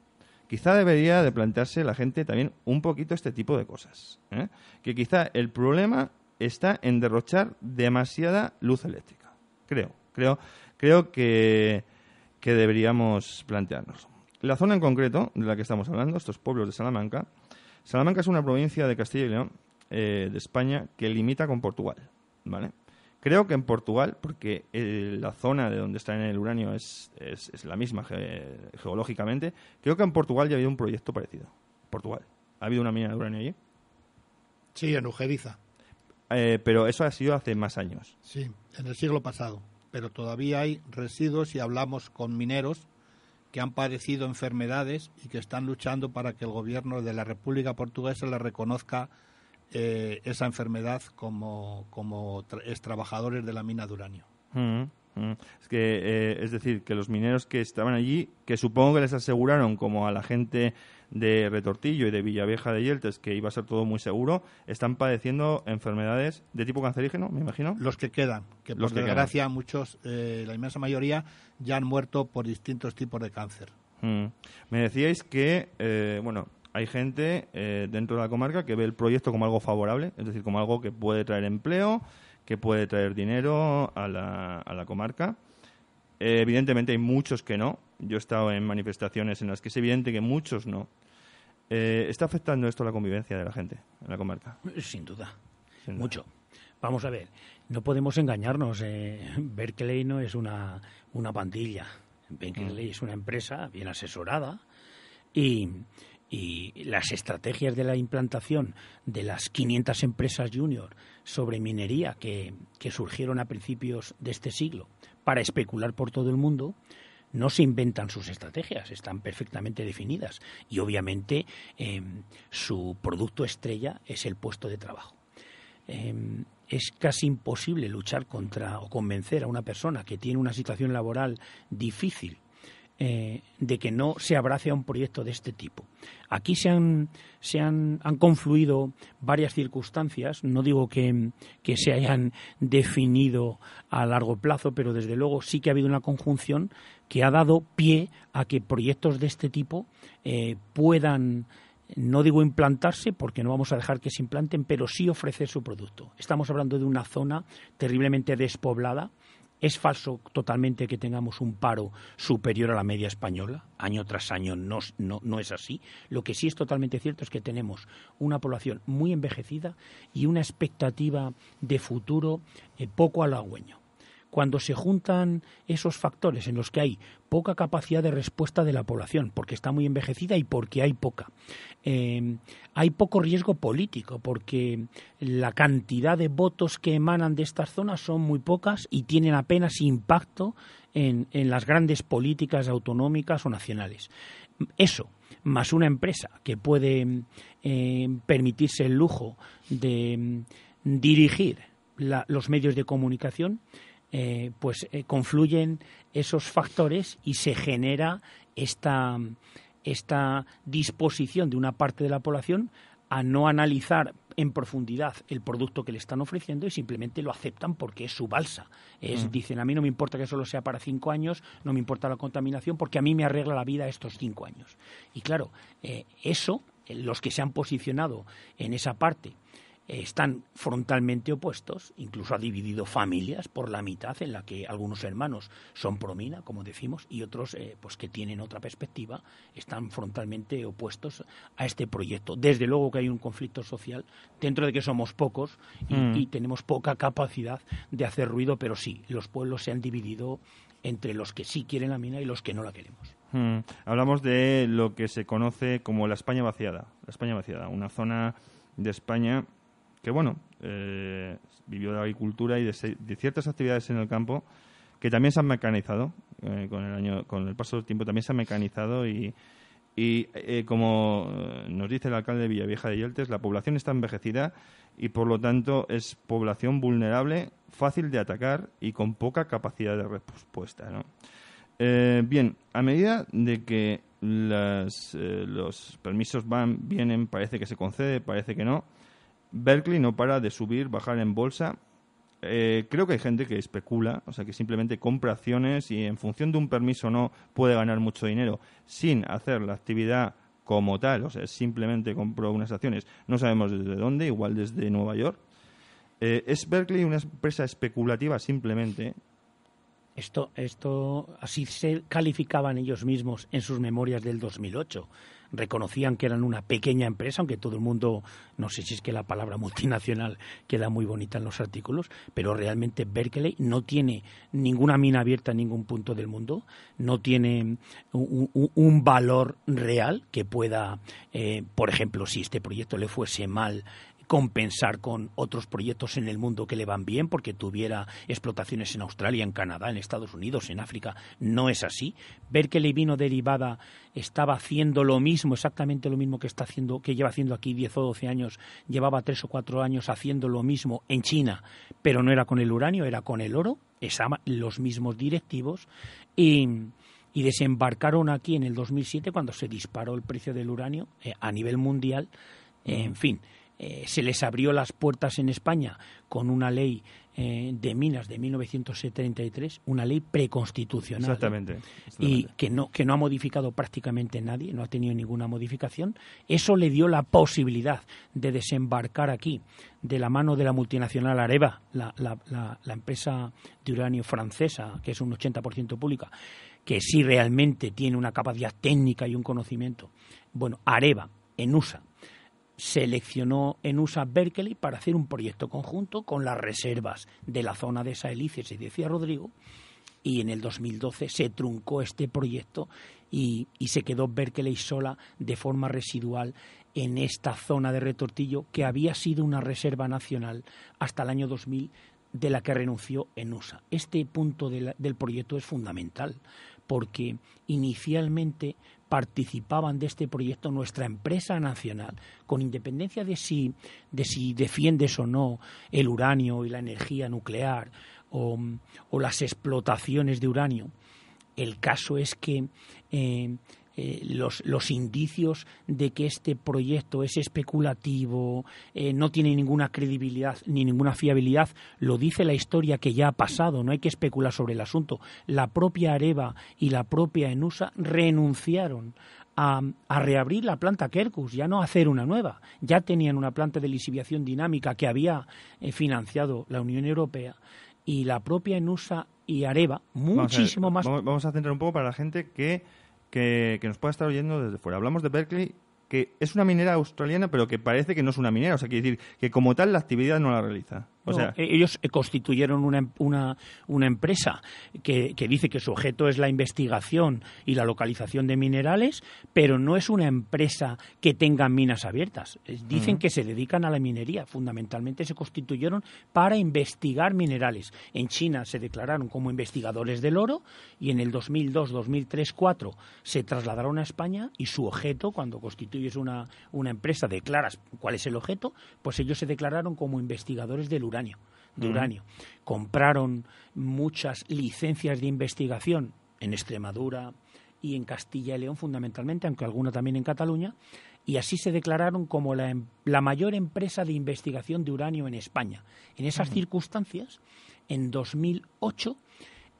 quizá debería de plantearse la gente también un poquito este tipo de cosas. ¿eh? Que quizá el problema está en derrochar demasiada luz eléctrica. Creo, creo, creo que, que deberíamos plantearnos. La zona en concreto de la que estamos hablando, estos pueblos de Salamanca, Salamanca es una provincia de Castilla y León, eh, de España, que limita con Portugal, ¿vale? Creo que en Portugal, porque la zona de donde está en el uranio es, es, es la misma ge geológicamente, creo que en Portugal ya ha habido un proyecto parecido. Portugal. ¿Ha habido una mina de uranio allí? Sí, en Ujeriza. Eh, pero eso ha sido hace más años. Sí, en el siglo pasado. Pero todavía hay residuos y hablamos con mineros que han padecido enfermedades y que están luchando para que el gobierno de la República Portuguesa les reconozca eh, esa enfermedad como, como es trabajadores de la mina de uranio. Mm, mm. Es que, eh, es decir, que los mineros que estaban allí, que supongo que les aseguraron, como a la gente de Retortillo y de Villavieja de Yeltes, que iba a ser todo muy seguro, están padeciendo enfermedades de tipo cancerígeno, me imagino. Los que quedan, que por desgracia muchos, eh, la inmensa mayoría, ya han muerto por distintos tipos de cáncer. Mm. Me decíais que, eh, bueno, hay gente eh, dentro de la comarca que ve el proyecto como algo favorable, es decir, como algo que puede traer empleo, que puede traer dinero a la, a la comarca. evidentemente hay muchos que no, yo he estado en manifestaciones en las que es evidente que muchos no. Eh, ¿Está afectando esto a la convivencia de la gente en la comarca? Sin duda. Mucho. Vamos a ver, no podemos engañarnos. Eh, Berkeley no es una, una pandilla. Berkeley mm. es una empresa bien asesorada y, y las estrategias de la implantación de las 500 empresas junior sobre minería que, que surgieron a principios de este siglo para especular por todo el mundo no se inventan sus estrategias, están perfectamente definidas y obviamente em, su producto estrella es el puesto de trabajo. Em, es casi imposible luchar contra o convencer a una persona que tiene una situación laboral difícil eh, de que no se abrace a un proyecto de este tipo. Aquí se han, se han, han confluido varias circunstancias, no digo que, se hayan definido a largo plazo, pero desde luego sí que ha habido una conjunción que ha dado pie a que proyectos de este tipo eh, puedan no digo implantarse porque no vamos a dejar que se implanten, pero sí ofrecer su producto. Estamos hablando de una zona terriblemente despoblada, es falso totalmente que tengamos un paro superior a la media española, año tras año no, no, es así. Lo que sí es totalmente cierto es que tenemos una población muy envejecida y una expectativa de futuro eh, poco halagüeño cuando se juntan esos factores en los que hay poca capacidad de respuesta de la población, porque está muy envejecida y porque hay poca. Eh, hay poco riesgo político, porque la cantidad de votos que emanan de estas zonas son muy pocas y tienen apenas impacto en, las grandes políticas autonómicas o nacionales. Eso, más una empresa que puede eh, permitirse el lujo de mm, dirigir los medios de comunicación, eh, pues eh, confluyen esos factores y se genera esta, esta disposición de una parte de la población a no analizar en profundidad el producto que le están ofreciendo y simplemente lo aceptan porque es su balsa. Es, mm. Dicen, a mí no me importa que solo sea para cinco años, no me importa la contaminación porque a mí me arregla la vida estos cinco años. Y claro, eh, eso, los que se han posicionado en esa parte están frontalmente opuestos, incluso ha dividido familias por la mitad, en la que algunos hermanos son promina, como decimos, y otros eh, pues que tienen otra perspectiva, están frontalmente opuestos a este proyecto. Desde luego que hay un conflicto social, dentro de que somos pocos y, mm. tenemos poca capacidad de hacer ruido, pero sí, los pueblos se han dividido entre los que sí quieren la mina y los que no la queremos. Mm. Hablamos de lo que se conoce como la España vaciada, la España vaciada, una zona de España que bueno, eh, vivió de agricultura y de, ciertas actividades en el campo que también se han mecanizado eh, con el año, con el paso del tiempo también se han mecanizado y, y eh, como nos dice el alcalde de Villavieja de Yeltes, la población está envejecida y por lo tanto es población vulnerable, fácil de atacar y con poca capacidad de respuesta. ¿no? bien, a medida de que los permisos van, vienen, parece que se concede, parece que no, Berkeley no para de subir, bajar en bolsa. Eh, creo que hay gente que especula, o sea, que simplemente compra acciones y en función de un permiso no puede ganar mucho dinero sin hacer la actividad como tal, o sea, simplemente compró unas acciones, no sabemos desde dónde, igual desde Nueva York. Eh, ¿Es Berkeley una empresa especulativa simplemente? Esto, esto así se calificaban ellos mismos en sus memorias del 2008 reconocían que eran una pequeña empresa, aunque todo el mundo, no sé si es que la palabra multinacional queda muy bonita en los artículos, pero realmente Berkeley no tiene ninguna mina abierta en ningún punto del mundo, no tiene un, valor real que pueda, eh, por ejemplo, si este proyecto le fuese mal compensar con otros proyectos en el mundo que le van bien, porque tuviera explotaciones en Australia, en Canadá, en Estados Unidos, en África. No es así. Ver que le vino derivada estaba haciendo lo mismo, exactamente lo mismo que está haciendo, que lleva haciendo aquí 10 o 12 años, llevaba 3 o 4 años haciendo lo mismo en China, pero no era con el uranio, era con el oro, los mismos directivos, y, desembarcaron aquí en el 2007 cuando se disparó el precio del uranio eh, a nivel mundial. en fin, eh, se les abrió las puertas en España con una ley eh, de minas de 1973, una ley preconstitucional. Exactamente, Y que no, que no ha modificado prácticamente nadie, no ha tenido ninguna modificación. Eso le dio la posibilidad de desembarcar aquí, de la mano de la multinacional Areva, la, la empresa de uranio francesa, que es un 80% pública, que sí realmente tiene una capacidad técnica y un conocimiento. Bueno, Areva, en USA, seleccionó en USA Berkeley para hacer un proyecto conjunto con las reservas de la zona de Saelices y decía Rodrigo, y en el 2012 se truncó este proyecto y, y, se quedó Berkeley sola de forma residual en esta zona de retortillo que había sido una reserva nacional hasta el año 2000 de la que renunció en USA. Este punto del proyecto es fundamental porque inicialmente participaban de este proyecto nuestra empresa nacional, con independencia de si, de si defiendes o no el uranio y la energía nuclear o, las explotaciones de uranio. El caso es que eh, eh, los, los, indicios de que este proyecto es especulativo, eh, no tiene ninguna credibilidad ni ninguna fiabilidad, lo dice la historia que ya ha pasado, no hay que especular sobre el asunto. La propia Areva y la propia Enusa renunciaron a, reabrir la planta Kerkus, ya no hacer una nueva. Ya tenían una planta de lisiviación dinámica que había eh, financiado la Unión Europea y la propia Enusa y Areva, muchísimo más. Vamos a centrar un poco para la gente que que, nos pueda estar oyendo desde fuera. Hablamos de Berkeley, que es una minera australiana, pero que parece que no es una minera. O sea, quiere decir que como tal la actividad no la realiza. O sea, ellos eh, constituyeron una, em-, una, una empresa que, que, dice que su objeto es la investigación y la localización de minerales, pero no es una empresa que tenga minas abiertas. Dicen que se dedican a la minería. Fundamentalmente se constituyeron para investigar minerales. En China se declararon como investigadores del oro y en el 2002, 2003, 2004 se trasladaron a España y su objeto, cuando constituyes una, una empresa, declaras cuál es el objeto, pues ellos se declararon como investigadores del de uranio. Compraron muchas licencias de investigación en Extremadura y en Castilla y León fundamentalmente, aunque alguna también en Cataluña, y así se declararon como la, em, mayor empresa de investigación de uranio en España. En esas circunstancias, en 2008,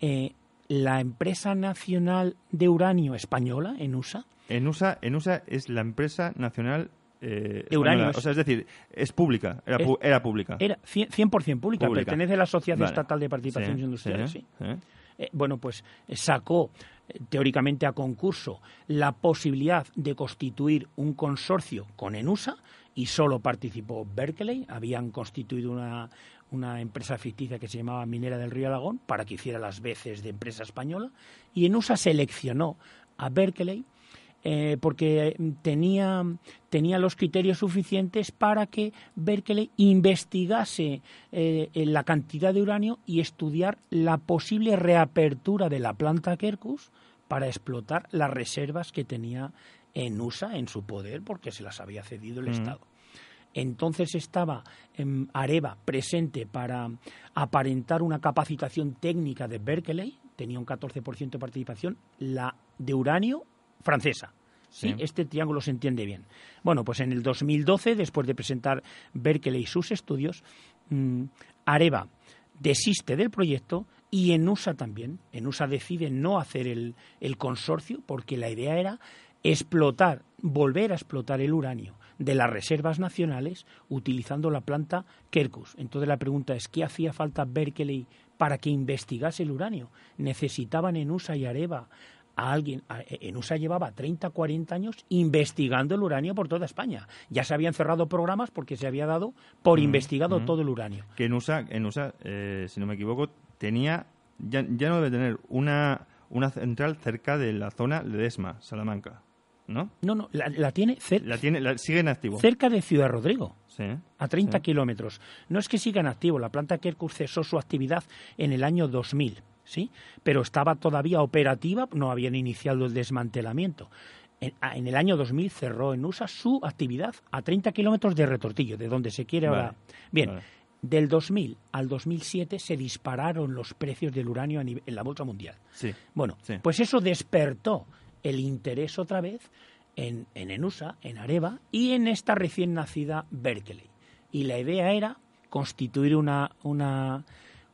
eh, la empresa nacional de uranio española, ENUSA. ENUSA, ENUSA es la empresa nacional eh, uranio. O sea, es decir, es pública, era, era pública. Era 100%, pública, pertenece a la Sociedad Estatal de Participaciones Industriales. Sí, eh, bueno, pues sacó eh, teóricamente a concurso la posibilidad de constituir un consorcio con ENUSA y solo participó Berkeley. Habían constituido una, una empresa ficticia que se llamaba Minera del Río Alagón para que hiciera las veces de empresa española y ENUSA seleccionó a Berkeley eh, porque tenía, tenía los criterios suficientes para que Berkeley investigase eh, la cantidad de uranio y estudiar la posible reapertura de la planta Kerkus para explotar las reservas que tenía en USA en su poder porque se las había cedido el mm. Estado. Entonces estaba en Areva presente para aparentar una capacitación técnica de Berkeley, tenía un 14% de participación, la de uranio francesa. ¿sí? Este triángulo se entiende bien. Bueno, pues en el 2012, después de presentar Berkeley sus estudios, mm, Areva desiste del proyecto y ENUSA también. ENUSA decide no hacer el, el consorcio porque la idea era explotar, volver a explotar el uranio de las reservas nacionales utilizando la planta Kerkus. Entonces la pregunta es, ¿qué hacía falta Berkeley para que investigase el uranio? Necesitaban ENUSA y Areva a alguien, en USA llevaba 30, 40 años investigando el uranio por toda España. Ya se habían cerrado programas porque se había dado por investigado todo el uranio. Que en USA, en USA eh, si no me equivoco, tenía, ya, no debe tener una, una central cerca de la zona de Esma, Salamanca. ¿no? No, no, la, tiene, la tiene sigue en activo. cerca de Ciudad Rodrigo. Sí, a 30 kilómetros. No es que siga en activo, la planta Kerkus cesó su actividad en el año 2000, ¿sí? Pero estaba todavía operativa, no habían iniciado el desmantelamiento. En, el año 2000 cerró en USA su actividad a 30 kilómetros de Retortillo, de donde se quiere ahora. Bien, del 2000 al 2007 se dispararon los precios del uranio en la bolsa mundial. Sí. Bueno, pues eso despertó el interés otra vez en, en ENUSA, en Areva y en esta recién nacida Berkeley. Y la idea era constituir una, una,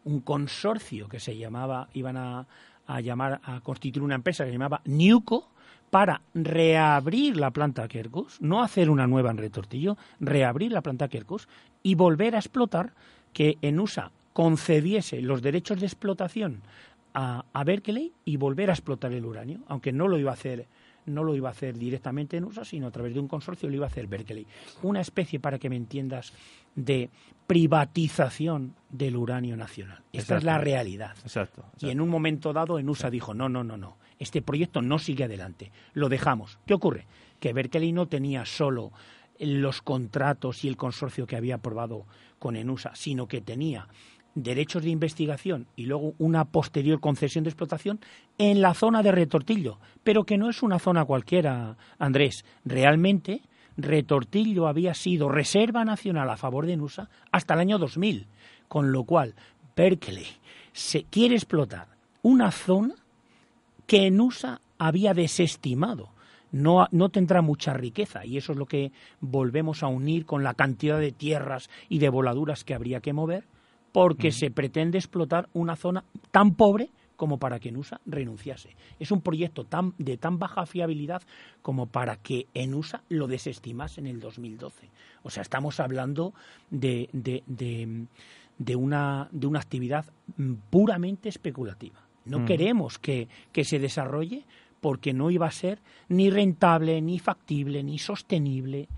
un consorcio que se llamaba, iban a, a, llamar a constituir una empresa que se llamaba Newco para reabrir la planta Kerkus, no hacer una nueva en Retortillo, reabrir la planta Kerkus y volver a explotar que ENUSA concediese los derechos de explotación a, a Berkeley y volver a explotar el uranio, aunque no lo iba a hacer no lo iba a hacer directamente en USA, sino a través de un consorcio lo iba a hacer Berkeley. Una especie, para que me entiendas, de privatización del uranio nacional. Esta es la realidad. Exacto, Y en un momento dado en USA dijo, no, no, no, no, este proyecto no sigue adelante, lo dejamos. ¿Qué ocurre? Que Berkeley no tenía solo los contratos y el consorcio que había aprobado con ENUSA, sino que tenía derechos de investigación y luego una posterior concesión de explotación en la zona de Retortillo, pero que no es una zona cualquiera, Andrés. Realmente, Retortillo había sido reserva nacional a favor de NUSA hasta el año 2000, con lo cual Berkeley se quiere explotar una zona que NUSA había desestimado. No, no, tendrá mucha riqueza y eso es lo que volvemos a unir con la cantidad de tierras y de voladuras que habría que mover porque se pretende explotar una zona tan pobre como para que ENUSA renunciase. Es un proyecto tan, de tan baja fiabilidad como para que ENUSA lo desestimase en el 2012. O sea, estamos hablando de, de, de, una, de una actividad puramente especulativa. No queremos que, que se desarrolle porque no iba a ser ni rentable, ni factible, ni sostenible,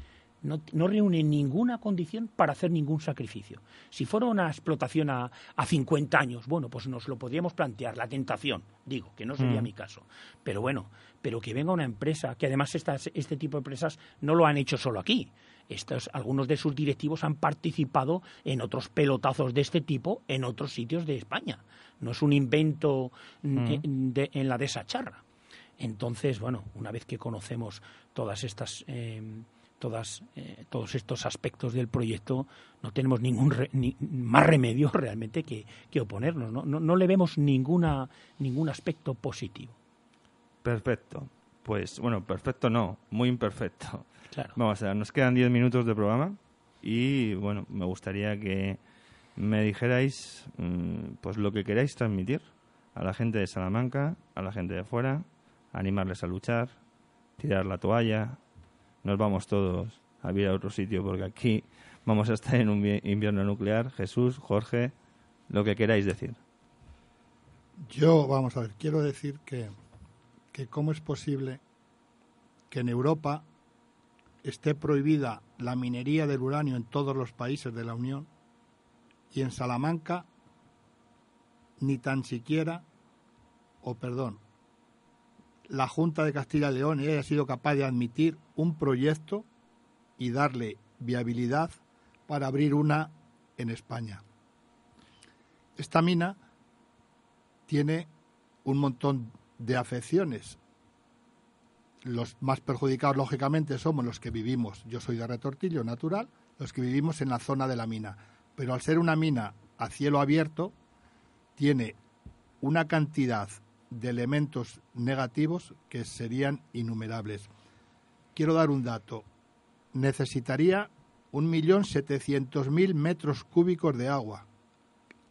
no, no reúne ninguna condición para hacer ningún sacrificio. Si fuera una explotación a, a 50 años, bueno, pues nos lo podríamos plantear, la tentación, digo, que no sería mm. mi caso. Pero bueno, pero que venga una empresa, que además estas, este tipo de empresas no lo han hecho solo aquí. Estos, algunos de sus directivos han participado en otros pelotazos de este tipo en otros sitios de España. No es un invento mm. en la de esa charra. Entonces, bueno, una vez que conocemos todas estas eh, todas, eh, todos estos aspectos del proyecto, no tenemos ningún más remedio realmente que, oponernos. ¿no? No, le vemos ninguna, ningún aspecto positivo. Perfecto. Pues bueno, perfecto no, muy imperfecto. Vamos a ver, nos quedan 10 minutos de programa y bueno, me gustaría que me dijerais mm, pues lo que queráis transmitir a la gente de Salamanca, a la gente de fuera, animarles a luchar, tirar la toalla, nos vamos todos a vivir a otro sitio porque aquí vamos a estar en un invierno nuclear. Jesús, Jorge, lo que queráis decir. Yo, vamos a ver, quiero decir que, que cómo es posible que en Europa esté prohibida la minería del uranio en todos los países de la Unión y en Salamanca ni tan siquiera, o perdón, la Junta de Castilla y León haya sido capaz de admitir un proyecto y darle viabilidad para abrir una en España. Esta mina tiene un montón de afecciones. Los más perjudicados, lógicamente, somos los que vivimos, yo soy de retortillo natural, los que vivimos en la zona de la mina. Pero al ser una mina a cielo abierto, tiene una cantidad de elementos negativos que serían innumerables. Quiero dar un dato. Necesitaría 1.700.000 metros cúbicos de agua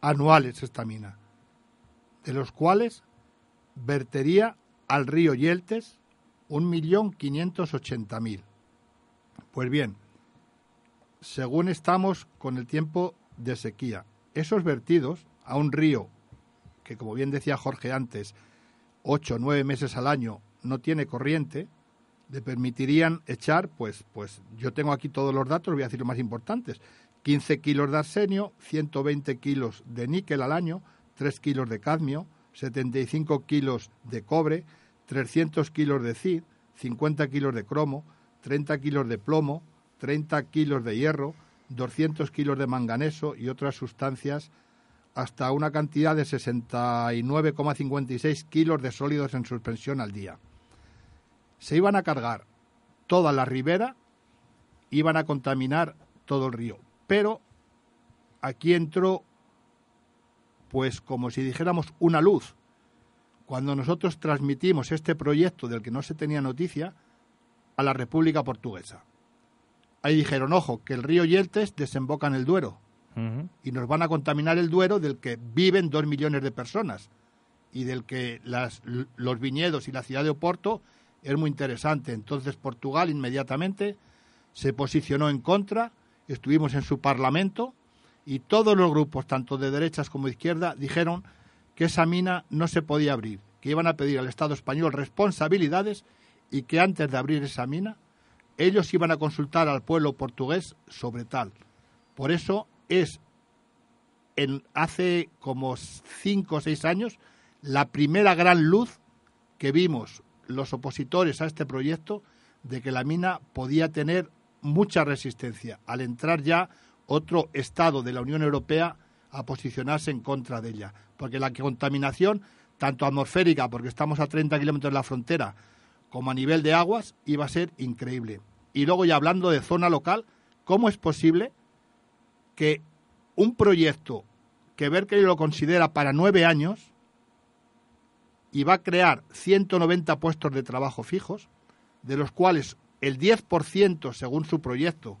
anuales esta mina, de los cuales vertería al río Yeltes 1.580.000. Pues bien, según estamos con el tiempo de sequía, esos vertidos a un río que, como bien decía Jorge antes, ocho o nueve meses al año no tiene corriente, le permitirían echar, pues, pues yo tengo aquí todos los datos, voy a decir los más importantes, 15 kilos de arsenio, 120 kilos de níquel al año, 3 kilos de cadmio, 75 kilos de cobre, 300 kilos de CID, 50 kilos de cromo, 30 kilos de plomo, 30 kilos de hierro, 200 kilos de manganeso y otras sustancias hasta una cantidad de 69,56 kilos de sólidos en suspensión al día. Se iban a cargar toda la ribera, iban a contaminar todo el río. Pero aquí entró, pues como si dijéramos, una luz. Cuando nosotros transmitimos este proyecto del que no se tenía noticia a la República Portuguesa. Ahí dijeron, ojo, que el río Yeltes desemboca en el Duero y nos van a contaminar el Duero del que viven dos millones de personas y del que los viñedos y la ciudad de Oporto es muy interesante. Entonces Portugal inmediatamente se posicionó en contra, estuvimos en su parlamento y todos los grupos, tanto de derechas como de izquierda, dijeron que esa mina no se podía abrir, que iban a pedir al Estado español responsabilidades y que antes de abrir esa mina ellos iban a consultar al pueblo portugués sobre tal. Por eso es en, hace como cinco o seis años la primera gran luz que vimos los opositores a este proyecto de que la mina podía tener mucha resistencia al entrar ya otro Estado de la Unión Europea a posicionarse en contra de ella. Porque la contaminación, tanto atmosférica, porque estamos a 30 kilómetros de la frontera, como a nivel de aguas, iba a ser increíble. Y luego ya hablando de zona local, ¿cómo es posible que un proyecto que Berkeley lo considera para nueve años y va a crear 190 puestos de trabajo fijos, de los cuales el 10%, según su proyecto,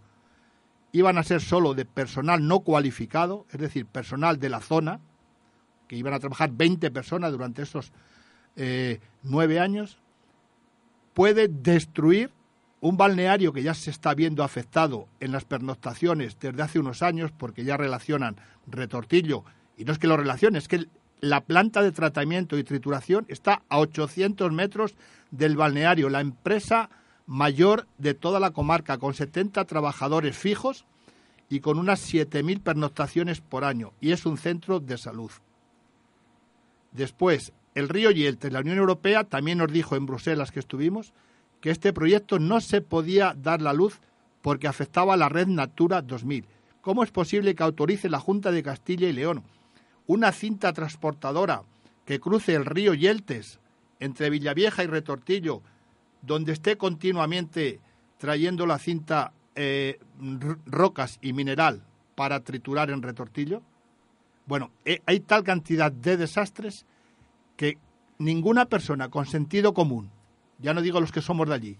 iban a ser solo de personal no cualificado, es decir, personal de la zona, que iban a trabajar 20 personas durante esos eh, nueve años, puede destruir un balneario que ya se está viendo afectado en las pernoctaciones desde hace unos años porque ya relacionan retortillo, y no es que lo relacionen, es que la planta de tratamiento y trituración está a 800 metros del balneario, la empresa mayor de toda la comarca, con 70 trabajadores fijos y con unas 7.000 pernoctaciones por año, y es un centro de salud. Después, el río Yeltes, la Unión Europea, también nos dijo en Bruselas que estuvimos, que este proyecto no se podía dar la luz porque afectaba a la red Natura 2000. ¿Cómo es posible que autorice la Junta de Castilla y León una cinta transportadora que cruce el río Yeltes entre Villavieja y Retortillo, donde esté continuamente trayendo la cinta eh, rocas y mineral para triturar en Retortillo? Bueno, eh, hay tal cantidad de desastres que ninguna persona con sentido común ya no digo los que somos de allí,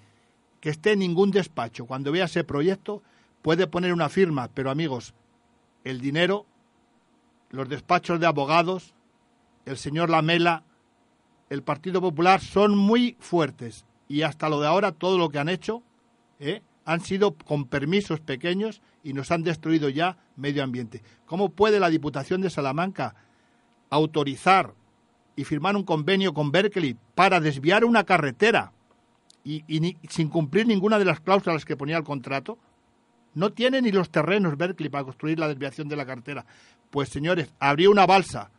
que esté en ningún despacho, cuando vea ese proyecto, puede poner una firma, pero amigos, el dinero, los despachos de abogados, el señor Lamela, el Partido Popular son muy fuertes y hasta lo de ahora todo lo que han hecho ¿eh? han sido con permisos pequeños y nos han destruido ya medio ambiente. ¿Cómo puede la Diputación de Salamanca autorizar y firmar un convenio con Berkeley para desviar una carretera y, sin cumplir ninguna de las cláusulas que ponía el contrato, no tiene ni los terrenos Berkeley para construir la desviación de la carretera. Pues señores, abrió una balsa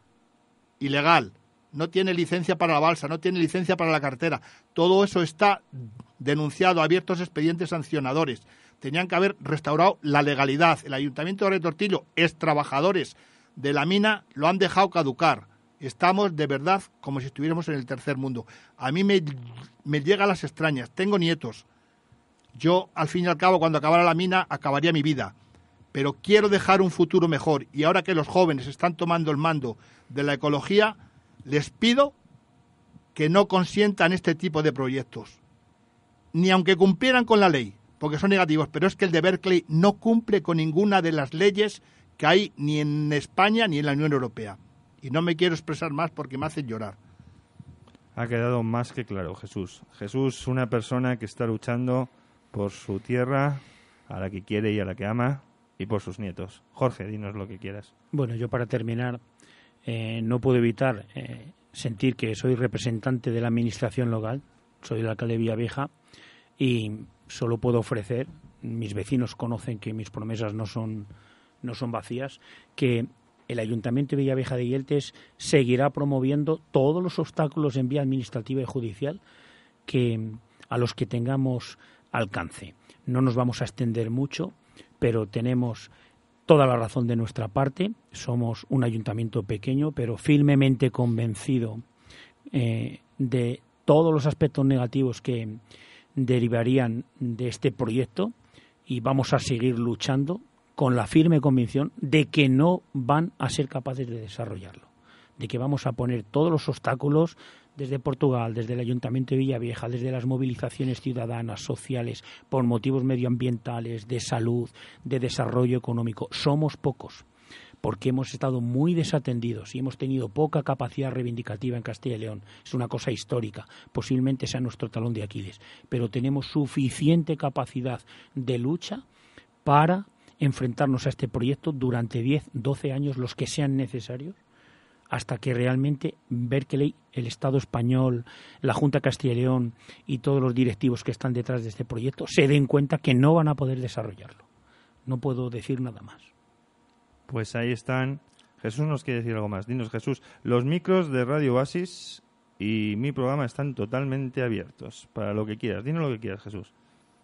ilegal, no tiene licencia para la balsa, no tiene licencia para la carretera. Todo eso está denunciado, abiertos expedientes sancionadores. Tenían que haber restaurado la legalidad. El Ayuntamiento de Retortillo, es trabajadores de la mina, lo han dejado caducar Estamos de verdad como si estuviéramos en el tercer mundo. A mí me, me llega las extrañas. Tengo nietos. Yo, al fin y al cabo, cuando acabara la mina, acabaría mi vida. Pero quiero dejar un futuro mejor. Y ahora que los jóvenes están tomando el mando de la ecología, les pido que no consientan este tipo de proyectos. Ni aunque cumplieran con la ley, porque son negativos. Pero es que el de Berkeley no cumple con ninguna de las leyes que hay ni en España ni en la Unión Europea. Y no me quiero expresar más porque me hacen llorar. Ha quedado más que claro, Jesús. Jesús, una persona que está luchando por su tierra, a la que quiere y a la que ama, y por sus nietos. Jorge, dinos lo que quieras. Bueno, yo para terminar, eh, no puedo evitar eh, sentir que soy representante de la administración local, soy el alcalde de Villavieja, y solo puedo ofrecer, mis vecinos conocen que mis promesas no son, no son vacías, que el Ayuntamiento de Villavieja de Yeltes seguirá promoviendo todos los obstáculos en vía administrativa y judicial que a los que tengamos alcance. No nos vamos a extender mucho, pero tenemos toda la razón de nuestra parte. Somos un ayuntamiento pequeño, pero firmemente convencido eh, de todos los aspectos negativos que derivarían de este proyecto y vamos a seguir luchando con la firme convicción de que no van a ser capaces de desarrollarlo, de que vamos a poner todos los obstáculos desde Portugal, desde el Ayuntamiento de Villavieja, desde las movilizaciones ciudadanas, sociales, por motivos medioambientales, de salud, de desarrollo económico. Somos pocos, porque hemos estado muy desatendidos y hemos tenido poca capacidad reivindicativa en Castilla y León. Es una cosa histórica, posiblemente sea nuestro talón de Aquiles, pero tenemos suficiente capacidad de lucha para enfrentarnos a este proyecto durante 10, 12 años, los que sean necesarios, hasta que realmente Berkeley, el Estado español, la Junta de Castilla y León y todos los directivos que están detrás de este proyecto se den cuenta que no van a poder desarrollarlo. No puedo decir nada más. Pues ahí están. Jesús nos quiere decir algo más. Dinos, Jesús, los micros de Radio Oasis y mi programa están totalmente abiertos para lo que quieras. Dinos lo que quieras, Jesús.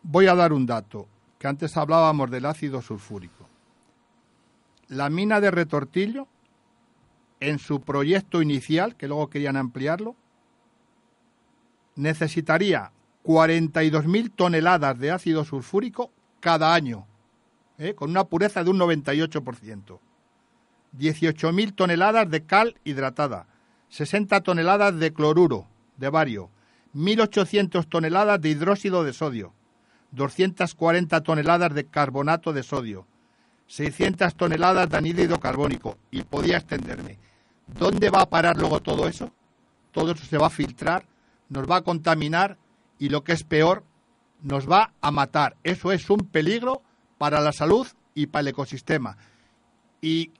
Voy a dar un dato, que antes hablábamos del ácido sulfúrico. La mina de Retortillo en su proyecto inicial, que luego querían ampliarlo, necesitaría 42.000 toneladas de ácido sulfúrico cada año, ¿eh? con una pureza de un 98%. 18.000 toneladas de cal hidratada, 60 toneladas de cloruro de bario, 1.800 toneladas de hidróxido de sodio, 240 toneladas de carbonato de sodio, 600 toneladas de anhídrido carbónico, y podía extenderme. ¿Dónde va a parar luego todo eso? Todo eso se va a filtrar, nos va a contaminar y lo que es peor, nos va a matar. Eso es un peligro para la salud y para el ecosistema. Y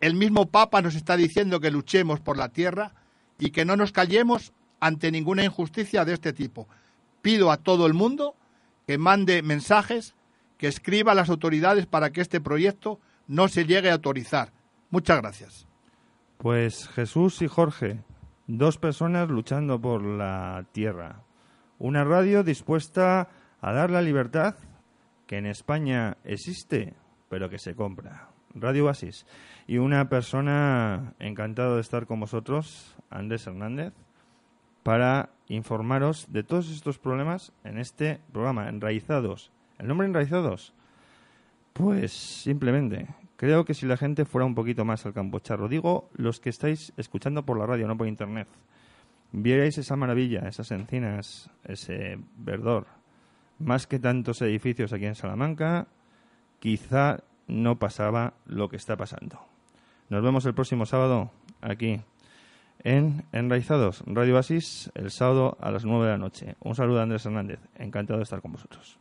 el mismo Papa nos está diciendo que luchemos por la tierra y que no nos callemos ante ninguna injusticia de este tipo. Pido a todo el mundo que mande mensajes, que escriba a las autoridades para que este proyecto no se llegue a autorizar. Muchas gracias. Pues Jesús y Jorge, dos personas luchando por la tierra. Una radio dispuesta a dar la libertad que en España existe, pero que se compra. Radio Basis. Y una persona encantado de estar con vosotros, Andrés Hernández, para informaros de todos estos problemas en este programa, Enraizados. ¿El nombre Enraizados? Pues simplemente Creo que si la gente fuera un poquito más al campo charro, digo los que estáis escuchando por la radio, no por internet, vierais esa maravilla, esas encinas, ese verdor, más que tantos edificios aquí en Salamanca, quizá no pasaba lo que está pasando. Nos vemos el próximo sábado aquí en Enraizados, Radio Basis, el sábado a las 9 de la noche. Un saludo a Andrés Hernández, encantado de estar con vosotros.